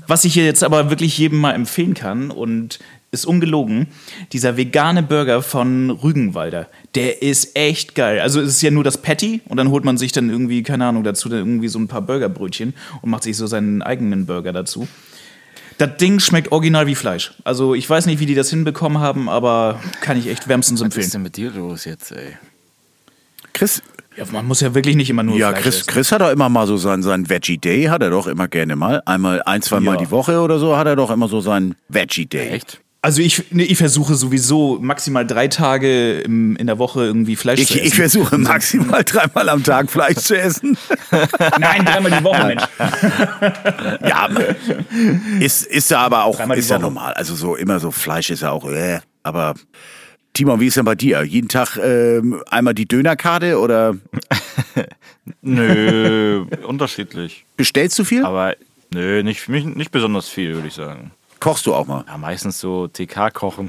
Was ich hier jetzt aber wirklich jedem mal empfehlen kann und ist ungelogen, dieser vegane Burger von Rügenwalder, der ist echt geil. Also es ist ja nur das Patty und dann holt man sich dann irgendwie, keine Ahnung, dazu dann irgendwie so ein paar Burgerbrötchen und macht sich so seinen eigenen Burger dazu. Das Ding schmeckt original wie Fleisch. Also ich weiß nicht, wie die das hinbekommen haben, aber kann ich echt wärmstens Was ist empfehlen. denn mit dir los jetzt, ey? Chris, Ja, man muss ja wirklich nicht immer nur ja, Fleisch Chris, essen. Chris hat doch immer mal so seinen, seinen Veggie Day, hat er doch immer gerne mal. Einmal, ein, zwei Mal Ja. die Woche oder so hat er doch immer so seinen Veggie Day. Echt? Also ich, nee, ich versuche sowieso maximal drei Tage im, in der Woche irgendwie Fleisch Ich, zu essen. ich versuche maximal dreimal am Tag Fleisch zu essen. Nein, dreimal die Woche, Mensch. Ja, ist, ist ja aber auch, Dreimal die ist ja Woche. normal. Also so immer so Fleisch ist ja auch, äh, aber Timon, wie ist denn bei dir? Jeden Tag ähm, einmal die Dönerkarte oder Nö, unterschiedlich. bestellst du viel? Aber nö, nicht, nicht, nicht besonders viel, würde ich sagen. Kochst du auch mal? Ja, meistens so TK kochen.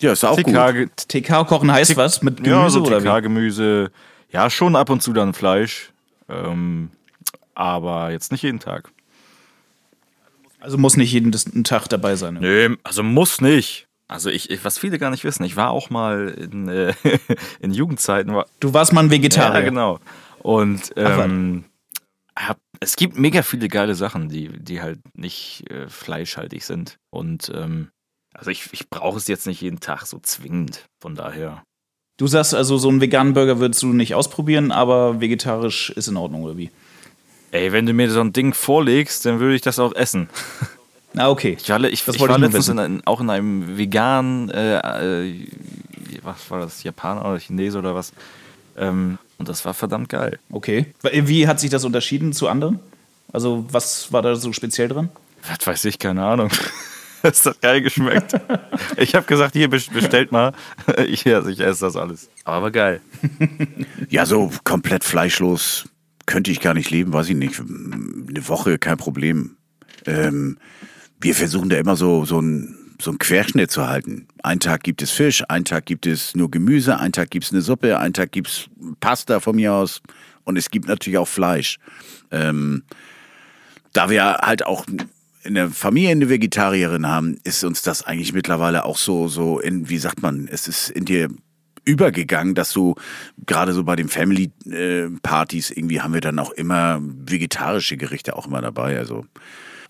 Ja, ist auch gut. TK, ge- TK kochen heißt was? Mit Gemüse ja, so oder wie? TK-Gemüse. Ja, schon ab und zu dann Fleisch. Ähm, aber jetzt nicht jeden Tag. Also muss nicht jeden Tag dabei sein. Ne? Nö, also muss nicht. Also ich, ich, was viele gar nicht wissen, ich war auch mal in, äh, in Jugendzeiten, war, Du warst mal ein Vegetarier. Ja, genau. Und Ach, ähm, hab, es gibt mega viele geile Sachen, die, die halt nicht äh, fleischhaltig sind. Und ähm, also ich, ich brauche es jetzt nicht jeden Tag so zwingend. Von daher. Du sagst also, so einen veganen Burger würdest du nicht ausprobieren, aber vegetarisch ist in Ordnung, oder wie? Ey, wenn du mir so ein Ding vorlegst, dann würde ich das auch essen. Ah, okay. Ich war, ich, Das ich wollte war letztens in, auch in einem veganen, äh, äh, was war das, Japaner oder Chinese oder was? Ähm, und das war verdammt geil. Okay. Wie hat sich das unterschieden zu anderen? Also, was war da so speziell dran? Was weiß ich, keine Ahnung. Es hat geil geschmeckt. Ich habe gesagt, hier best- bestellt mal. Ich, also ich esse das alles. Aber geil. Ja, so komplett fleischlos könnte ich gar nicht leben, weiß ich nicht. Eine Woche, kein Problem. Ähm, wir versuchen da immer so, so ein so einen Querschnitt zu halten. Ein Tag gibt es Fisch, ein Tag gibt es nur Gemüse, ein Tag gibt es eine Suppe, ein Tag gibt es Pasta von mir aus und es gibt natürlich auch Fleisch. Ähm, da wir halt auch in der Familie eine Vegetarierin haben, ist uns das eigentlich mittlerweile auch so, so in, wie sagt man, es ist in dir übergegangen, dass du gerade so bei den Family-Partys irgendwie haben wir dann auch immer vegetarische Gerichte auch immer dabei. Also.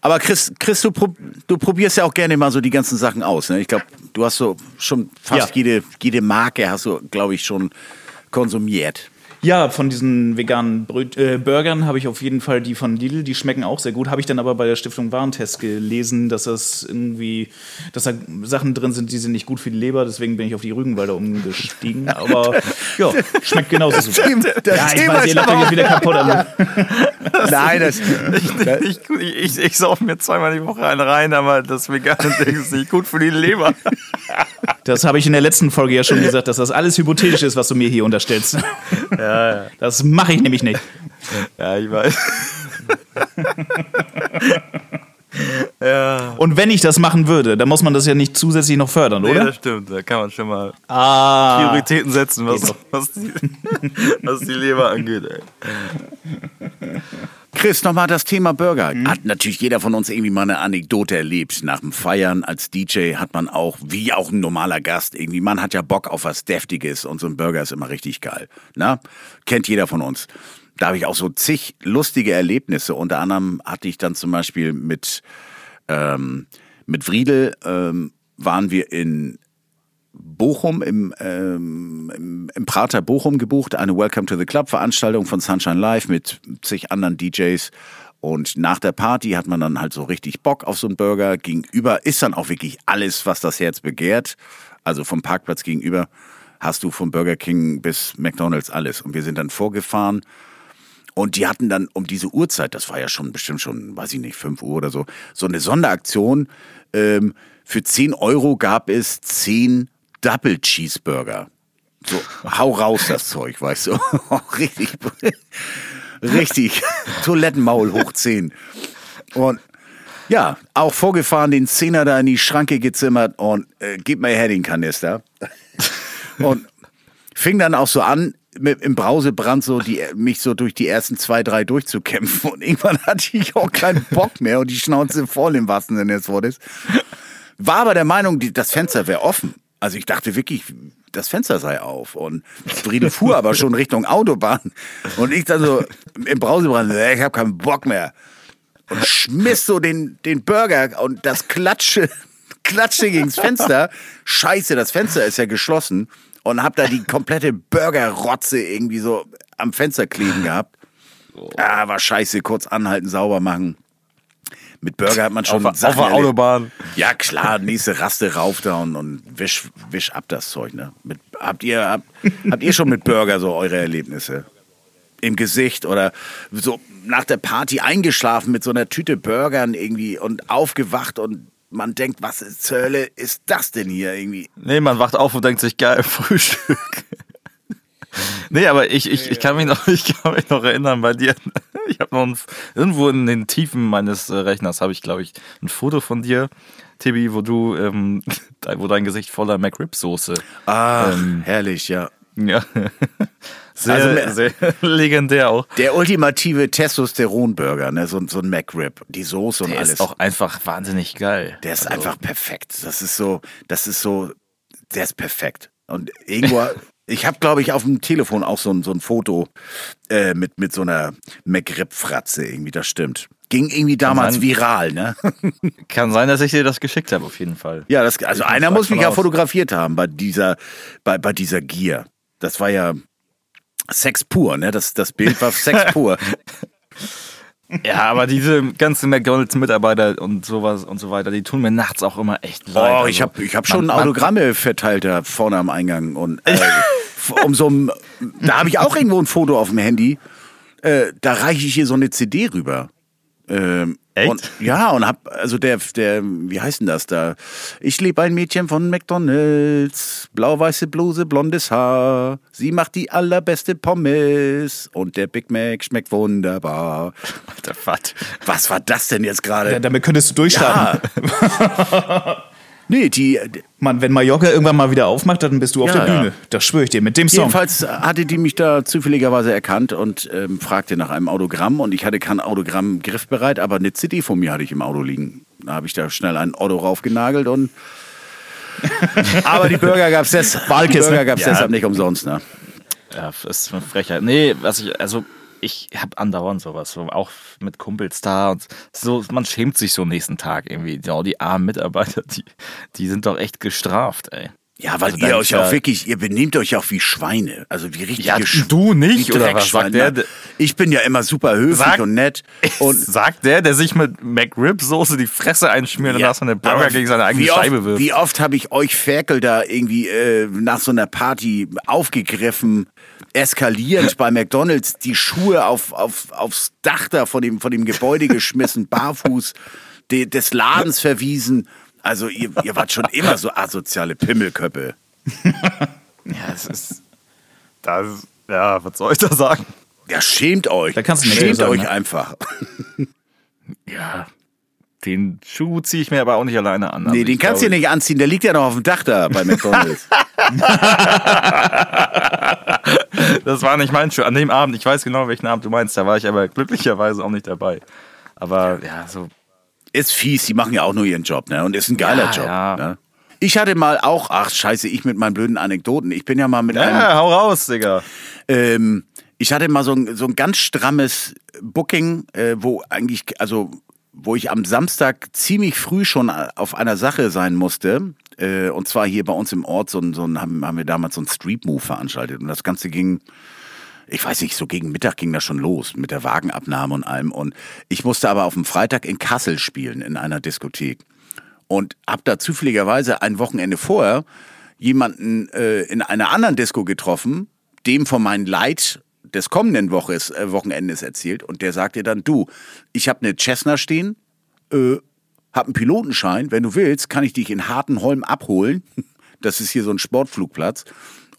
Aber Chris, Chris du, prob du probierst ja auch gerne mal so die ganzen Sachen aus. Ne? Ich glaube, du hast so schon fast Ja. jede, jede Marke hast du, glaube ich, schon konsumiert. Ja, von diesen veganen Bröt äh, Burgern habe ich auf jeden Fall die von Lidl, die schmecken auch sehr gut. Habe ich dann aber bei der Stiftung Warentest gelesen, dass das irgendwie, dass da Sachen drin sind, die sind nicht gut für die Leber, deswegen bin ich auf die Rügenwalder umgestiegen. Aber ja, schmeckt genauso super. Das Ja, ich Thema weiß, ihr lacht euch jetzt wieder kaputt an. Nein, das, Ich, ich, ich, ich sauf mir zweimal die Woche einen rein, aber das vegane Ding ist nicht gut für die Leber. Das habe ich in der letzten Folge ja schon gesagt, dass das alles hypothetisch ist, was du mir hier unterstellst. Ja, ja. Das mache ich nämlich nicht. Ja, ich weiß. Ja. Und wenn ich das machen würde, dann muss man das ja nicht zusätzlich noch fördern, Nee, oder? das stimmt. Da kann man schon mal Ah. Prioritäten setzen, was, was, die, was die Leber angeht. Ey. Chris, nochmal das Thema Burger. Hat natürlich jeder von uns irgendwie mal eine Anekdote erlebt. Nach dem Feiern als DJ hat man auch, wie auch ein normaler Gast, irgendwie, man hat ja Bock auf was Deftiges und so ein Burger ist immer richtig geil. Na? Kennt jeder von uns. Da habe ich auch so zig lustige Erlebnisse. Unter anderem hatte ich dann zum Beispiel mit, ähm, mit Friedel ähm, waren wir in Bochum im, ähm, im, Prater Bochum gebucht, eine Welcome to the Club Veranstaltung von Sunshine Live mit zig anderen DJs. Und nach der Party hat man dann halt so richtig Bock auf so einen Burger. Gegenüber ist dann auch wirklich alles, was das Herz begehrt. Also vom Parkplatz gegenüber hast du vom Burger King bis McDonalds alles. Und wir sind dann vorgefahren. Und die hatten dann um diese Uhrzeit, das war ja schon bestimmt schon, weiß ich nicht, 5 Uhr oder so, so eine Sonderaktion. Ähm, für 10 Euro gab es 10 Double Cheeseburger. So, hau raus das Zeug, weißt du. richtig, richtig. Toilettenmaul hoch 10. Und ja, auch vorgefahren, den Zehner da in die Schranke gezimmert und äh, gib mir her den Kanister. und fing dann auch so an, mit, im Brausebrand so die, mich so durch die ersten zwei, drei durchzukämpfen. Und irgendwann hatte ich auch keinen Bock mehr und die Schnauze voll im wahrsten Sinne des Wortes. War aber der Meinung, die, das Fenster wäre offen. Also ich dachte wirklich, das Fenster sei auf. Und Friede fuhr aber schon Richtung Autobahn. Und ich dann so im Brausebrand, ich habe keinen Bock mehr. Und schmiss so den, den Burger und das Klatsche, Klatsche gegens Fenster. Scheiße, das Fenster ist ja geschlossen. Und hab da die komplette Burgerrotze irgendwie so am Fenster kleben gehabt. Ah, war scheiße, kurz anhalten, sauber machen. Mit Burger hat man schon Auf, auf Sachen der erlebt. Autobahn. Ja, klar, nächste Raste rauf da und, und wisch, wisch ab das Zeug, ne? Mit, habt, ihr, habt, habt ihr schon mit Burger so eure Erlebnisse? Im Gesicht oder so nach der Party eingeschlafen mit so einer Tüte Burgern irgendwie und aufgewacht und man denkt, was zur Hölle ist das denn hier irgendwie? Nee, man wacht auf und denkt sich, geil, Frühstück. Nee, aber ich, ich, ich, kann mich noch, ich kann mich noch erinnern bei dir. Ich habe noch ein, irgendwo in den Tiefen meines äh, Rechners habe ich, glaube ich, ein Foto von dir, Tibi, wo du, ähm, dein- wo dein Gesicht voller McRib-Soße. Ah, herrlich, ja. Ja. Sehr, Also, sehr legendär auch. Der ultimative Testosteron-Burger, ne? So, so ein McRib, die Soße und Der alles. ist auch einfach wahnsinnig geil. Der ist Also, einfach perfekt. Das ist so, das ist so, der ist perfekt. Und irgendwo, ich habe, glaube ich, auf dem Telefon auch so ein, so ein Foto äh, mit, mit so einer McRib-Fratze irgendwie, das stimmt. Ging irgendwie damals sein. viral, ne? Kann sein, dass ich dir das geschickt habe, auf jeden Fall. Ja, das, also Ich einer muss mich ja aus. fotografiert haben bei dieser, bei, bei dieser Gier. Das war ja Sex pur, ne? Das, das Bild war Sex pur. Ja, aber diese ganzen McDonalds-Mitarbeiter und sowas und so weiter, die tun mir nachts auch immer echt leid. Oh, Also, ich habe ich hab schon man- man- Autogramme verteilt da vorne am Eingang. Und äh, um so ein, da habe ich auch irgendwo ein Foto auf dem Handy. Äh, da reiche ich hier so eine CD rüber. Ähm, Echt? Und, ja, und hab, also der, der, wie heißt denn das da? Ich liebe ein Mädchen von McDonalds, blau-weiße Bluse, blondes Haar. Sie macht die allerbeste Pommes und der Big Mac schmeckt wunderbar. Alter, was? Was war das denn jetzt gerade? Ja, damit könntest du durchstarten. Ja. nee, die, Mann, wenn Mallorca irgendwann mal wieder aufmacht, dann bist du auf Ja, der ja. Bühne. Das schwöre ich dir, mit dem Song. Jedenfalls hatte die mich da zufälligerweise erkannt und ähm, fragte nach einem Autogramm und ich hatte kein Autogramm griffbereit, aber eine CD von mir hatte ich im Auto liegen. Da habe ich da schnell ein Auto raufgenagelt und aber die Burger gab es Ja. deshalb nicht umsonst, ne? Ja, das ist eine Frechheit. Nee, was ich, also ich habe andauernd sowas, so auch mit Kumpels da und so, man schämt sich so nächsten Tag irgendwie. Ja, die armen Mitarbeiter, die, die sind doch echt gestraft, ey. Ja, weil Also ihr euch ja- auch wirklich, ihr benehmt euch auch wie Schweine, also wie richtige Ja, du nicht, wie oder was sagt der? Ich bin ja immer super höflich Sag- und nett Und und sagt der, der sich mit McRib-Soße die Fresse einschmiert und Ja, nach so eine Burger gegen seine eigene oft, Scheibe wirft. Wie oft habe ich euch Ferkel da irgendwie äh, nach so einer Party aufgegriffen, eskalierend bei McDonalds, die Schuhe auf, auf, aufs Dach da von dem, von dem Gebäude geschmissen, barfuß, de, des Ladens verwiesen. Also ihr, ihr wart schon immer so asoziale Pimmelköppe. Ja, es ist. Das, ja, was soll ich da sagen? Ja, schämt euch. Da kannst du schämt sagen, euch ne? einfach. Ja. Den Schuh ziehe ich mir aber auch nicht alleine an. Also nee, den kannst du nicht anziehen, der liegt ja noch auf dem Dach da bei McDonalds. das war nicht mein Schuh. An dem Abend, ich weiß genau, welchen Abend du meinst, da war ich aber glücklicherweise auch nicht dabei. Aber ja, so. Ist fies, die machen ja auch nur ihren Job, ne? Und ist ein geiler ja, Job. Ja. Ne? Ich hatte mal auch, ach scheiße, ich mit meinen blöden Anekdoten. Ich bin ja mal mit ja, einem. Ja, hau raus, Digga. Ähm, ich hatte mal so ein, so ein ganz strammes Booking, äh, wo eigentlich, also wo ich am Samstag ziemlich früh schon auf einer Sache sein musste. Äh, und zwar hier bei uns im Ort so so haben, haben wir damals so ein Street Move veranstaltet. Und das Ganze ging, ich weiß nicht, so gegen Mittag ging das schon los mit der Wagenabnahme und allem. Und ich musste aber auf dem Freitag in Kassel spielen, in einer Diskothek. Und hab da zufälligerweise ein Wochenende vorher jemanden äh, in einer anderen Disco getroffen, dem von meinem Leid des kommenden Woches, äh, Wochenendes erzählt und der sagte dann, du, ich habe eine Cessna stehen, äh, hab einen Pilotenschein, wenn du willst, kann ich dich in Hartenholm abholen. Das ist hier so ein Sportflugplatz.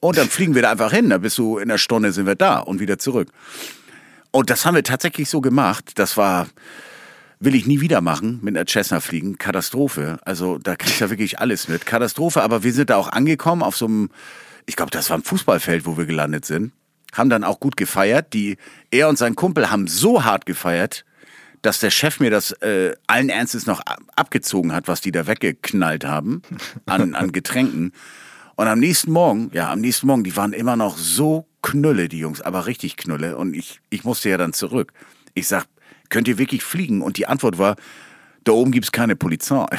Und dann fliegen wir da einfach hin, da bist du in einer Stunde sind wir da und wieder zurück. Und das haben wir tatsächlich so gemacht. Das war, will ich nie wieder machen, mit einer Cessna fliegen. Katastrophe. Also da kriegst du ja wirklich alles mit. Katastrophe, aber wir sind da auch angekommen auf so einem, ich glaube, das war ein Fußballfeld, wo wir gelandet sind haben dann auch gut gefeiert. Die, er und sein Kumpel haben so hart gefeiert, dass der Chef mir das äh, allen Ernstes noch abgezogen hat, was die da weggeknallt haben an, an Getränken. Und am nächsten Morgen, ja, am nächsten Morgen, die waren immer noch so Knülle, die Jungs, aber richtig Knülle. Und ich, ich musste ja dann zurück. Ich sag, könnt ihr wirklich fliegen? Und die Antwort war, da oben gibt's keine Polizei.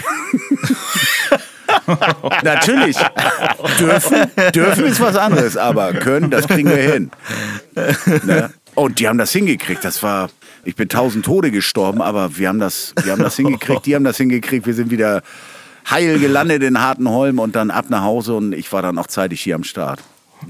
Natürlich. dürfen, dürfen ist was anderes, aber können, das kriegen wir hin. Ne? Und die haben das hingekriegt. Das war, ich bin tausend Tode gestorben, aber wir haben das, wir haben das hingekriegt, die haben das hingekriegt. Wir sind wieder heil gelandet in Hartenholm und dann ab nach Hause und ich war dann auch zeitig hier am Start.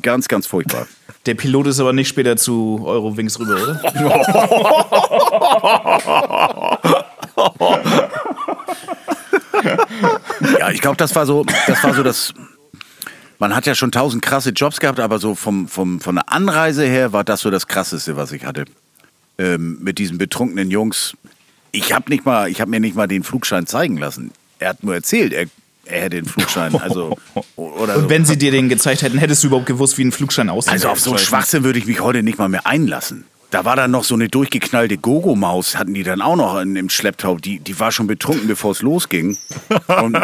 Ganz, ganz furchtbar. Der Pilot ist aber nicht später zu Eurowings rüber, oder? ja, ich glaube, das war so, das war so das. Man hat ja schon tausend krasse Jobs gehabt, aber so vom, vom, von der Anreise her war das so das Krasseste, was ich hatte. Ähm, mit diesen betrunkenen Jungs. Ich habe nicht mal, ich habe mir nicht mal den Flugschein zeigen lassen. Er hat nur erzählt, er, er hätte den Flugschein. Also, oder Und wenn sie dir den gezeigt hätten, hättest du überhaupt gewusst, wie ein Flugschein aussieht? Also auf so einen Schwachsinn würde ich mich heute nicht mal mehr einlassen. Da war dann noch so eine durchgeknallte Gogo-Maus, hatten die dann auch noch in, im Schlepptau. Die, die war schon betrunken, bevor es losging. Und,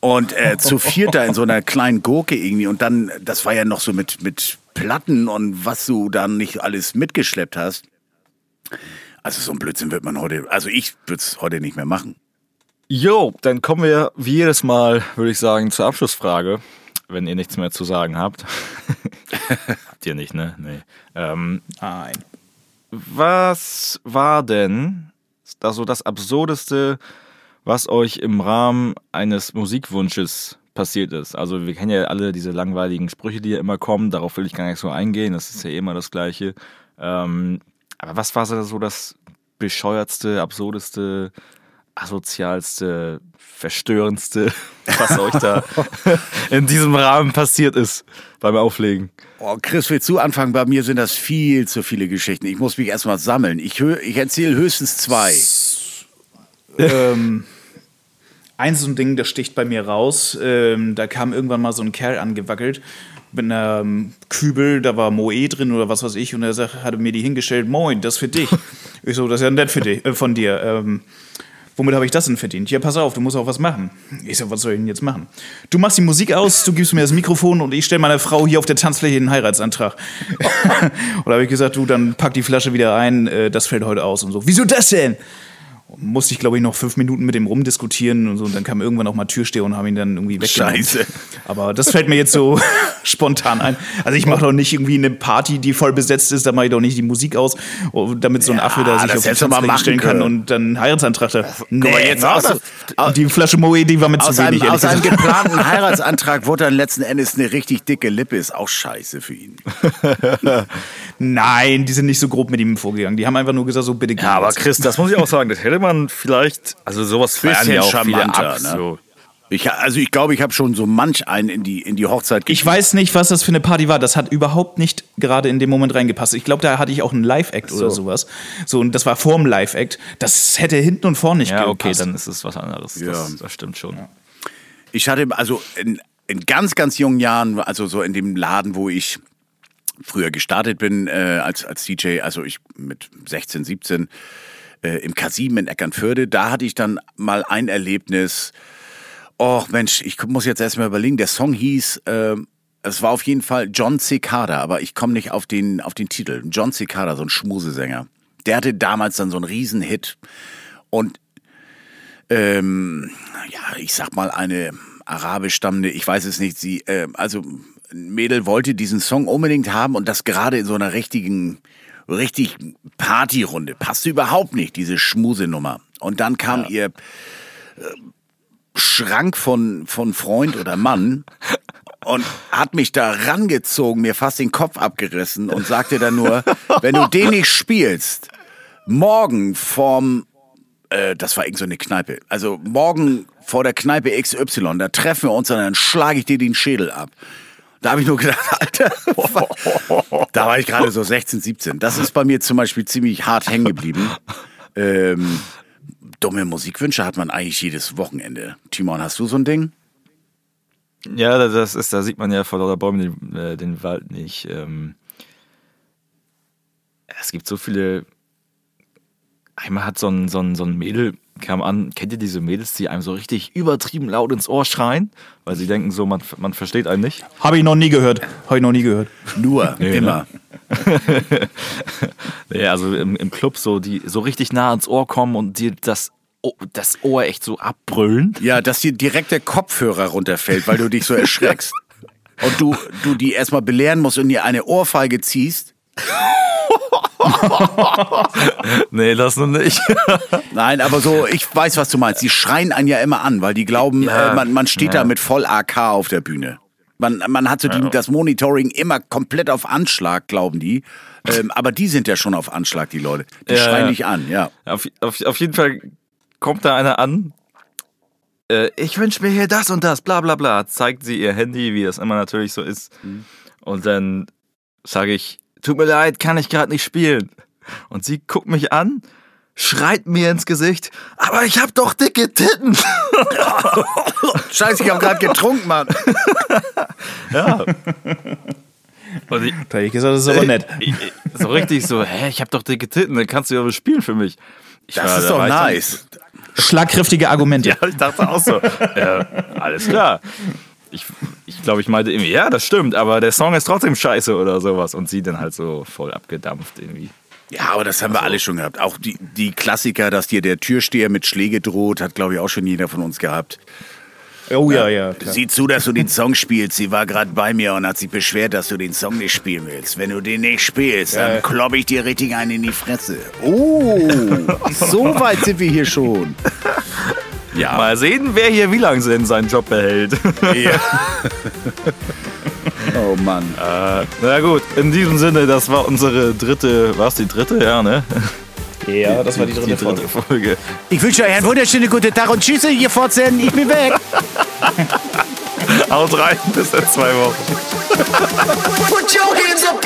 und äh, zu viert da in so einer kleinen Gurke irgendwie. Und dann, das war ja noch so mit, mit Platten und was du dann nicht alles mitgeschleppt hast. Also so ein Blödsinn wird man heute, also ich würde es heute nicht mehr machen. Jo, dann kommen wir wie jedes Mal, würde ich sagen, zur Abschlussfrage, wenn ihr nichts mehr zu sagen habt. habt ihr nicht, ne? Nee. Ähm, Nein. Was war denn also das Absurdeste, was euch im Rahmen eines Musikwunsches passiert ist? Also wir kennen ja alle diese langweiligen Sprüche, die ja immer kommen, darauf will ich gar nicht so eingehen, das ist ja immer das Gleiche. Ähm, aber was war so das bescheuertste, absurdeste, asozialste, verstörendste, was euch da in diesem Rahmen passiert ist beim Auflegen? Oh, Chris, willst du anfangen? Bei mir sind das viel zu viele Geschichten. Ich muss mich erstmal sammeln. Ich, ich erzähle höchstens zwei. ähm, ein so ein Ding, das sticht bei mir raus. Ähm, da kam irgendwann mal so ein Kerl angewackelt mit einem Kübel, da war Moe drin oder was weiß ich, und er hatte mir die hingestellt, moin, das für dich. ich so, das ist ja nett für dich, äh, von dir. Ähm, Womit habe ich das denn verdient? Ja, pass auf, du musst auch was machen. Ich so, was soll ich denn jetzt machen? Du machst die Musik aus, du gibst mir das Mikrofon und ich stelle meiner Frau hier auf der Tanzfläche einen Heiratsantrag. und da habe ich gesagt, du, dann pack die Flasche wieder ein, äh, das fällt heute aus und so. Wieso das denn? Musste ich, glaube ich, noch fünf Minuten mit dem rumdiskutieren und so. Und dann kam irgendwann auch mal Türsteher und haben ihn dann irgendwie weggenommen. Scheiße. Aber das fällt mir jetzt so spontan ein. Also ich mache doch nicht irgendwie eine Party, die voll besetzt ist, da mache ich doch nicht die Musik aus, oh, damit so ein ja, Affe da sich auf die Tanzfläche stellen kann und dann einen Heiratsantrag da. Nee, jetzt aus, und die Flasche Moe, die war mit aus zu wenig. Einem, aus einem geplanten Heiratsantrag wurde dann letzten Endes eine richtig dicke Lippe. Ist auch scheiße für ihn. Nein, die sind nicht so grob mit ihm vorgegangen. Die haben einfach nur gesagt, so bitte geh Ja, aber Chris, das muss ich auch sagen, das hätte man vielleicht, also sowas feiern ja auch viele ab. Ne? So. Ich, also ich glaube, ich habe schon so manch einen in die, in die Hochzeit Ich weiß nicht, was das für eine Party war. Das hat überhaupt nicht gerade in dem Moment reingepasst. Ich glaube, da hatte ich auch einen Live-Act oder sowas. So, und das war vorm Live-Act. Das hätte hinten und vorne nicht Ja, okay, gepasst. dann ist es was anderes. Ja. Das, das stimmt schon. Ich hatte also in, in ganz, ganz jungen Jahren, also so in dem Laden, wo ich früher gestartet bin äh, als, als DJ, also ich mit 16, 17, äh, im K7 in Eckernförde, da hatte ich dann mal ein Erlebnis. Och Mensch, ich muss jetzt erstmal überlegen, der Song hieß, äh, es war auf jeden Fall John Cicada, aber ich komme nicht auf den, auf den Titel. John Cicada, so ein Schmusesänger. Der hatte damals dann so einen Riesenhit. Und ähm, ja, ich sag mal, eine arabisch stammende, ich weiß es nicht, sie, äh, also ein Mädel wollte diesen Song unbedingt haben und das gerade in so einer richtigen, richtig Partyrunde. Passte überhaupt nicht, diese Schmusenummer. Und dann kam ihr äh, Schrank von, von Freund oder Mann und hat mich da rangezogen, mir fast den Kopf abgerissen und sagte dann nur, wenn du den nicht spielst, morgen vorm äh, das war irgend so eine Kneipe. Also morgen vor der Kneipe XY, da treffen wir uns und dann schlage ich dir den Schädel ab. Da habe ich nur gedacht, Alter, da war ich gerade so 16, 17. Das ist bei mir zum Beispiel ziemlich hart hängen geblieben. Ähm, dumme Musikwünsche hat man eigentlich jedes Wochenende. Timon, hast du so ein Ding? Ja, das ist, da sieht man ja vor lauter Bäumen den, äh, den Wald nicht. Ähm, es gibt so viele. Einmal hat so ein, so ein, so ein Mädel, kam an, kennt ihr diese Mädels, die einem so richtig übertrieben laut ins Ohr schreien, weil sie denken so, man, man versteht einen nicht? Habe ich noch nie gehört. Habe ich noch nie gehört. Nur, immer. Ja, also im, im Club so, die so richtig nah ans Ohr kommen und dir das, O- das Ohr echt so abbrüllen. Ja, dass dir direkt der Kopfhörer runterfällt, weil du dich so erschreckst. Und du, du die erstmal belehren musst und dir eine Ohrfeige ziehst. Nee, das noch nicht. Nein, aber so, ich weiß, was du meinst. Die schreien einen ja immer an, weil die glauben, Ja. äh, man, man steht Ja. da mit voll AK auf der Bühne. Man, man hat so die, das Monitoring immer komplett auf Anschlag, glauben die. Ähm, aber die sind ja schon auf Anschlag, die Leute. Die Ja, schreien dich an, ja. Auf, auf, auf jeden Fall kommt da einer an. Äh, ich wünsche mir hier das und das, bla bla bla. Zeigt sie ihr Handy, wie das immer natürlich so ist. Und dann sage ich, tut mir leid, kann ich gerade nicht spielen. Und sie guckt mich an, schreit mir ins Gesicht, aber ich hab doch dicke Titten. Scheiße, ich habe gerade getrunken, Mann. Ja. Und ich, Da hätte ich gesagt, das ist aber nett. ich, ich- so richtig so, hä, ich hab doch dicke Titten, dann kannst du ja was spielen für mich. Ich Das war- ist da doch nice. Schlagkräftige Argumente. Ja, ich dachte auch so. ja, alles klar. Ich, ich glaube, ich meinte irgendwie, ja, das stimmt, aber der Song ist trotzdem scheiße oder sowas. Und sie dann halt so voll abgedampft irgendwie. Ja, aber das haben wir alle schon gehabt. Auch die, die Klassiker, dass dir der Türsteher mit Schläge droht, hat, glaube ich, auch schon jeder von uns gehabt. Oh ja, ja. Klar. Sieh zu, dass du den Song spielst. Sie war gerade bei mir und hat sich beschwert, dass du den Song nicht spielen willst. Wenn du den nicht spielst, dann klopp ich dir richtig einen in die Fresse. Oh, so weit sind wir hier schon. Ja, Mal sehen, wer hier wie lange denn seinen Job behält. ja. Oh Mann. äh, na gut, in diesem Sinne, das war unsere dritte, war es die dritte? Ja, ne? Ja, das war die dritte Die Folge. dritte Folge. Ich wünsche euch einen wunderschönen guten Tag und Tschüss, ihr Fotzen. Ich bin weg. Haut rein, bis in zwei Wochen. Put your hands up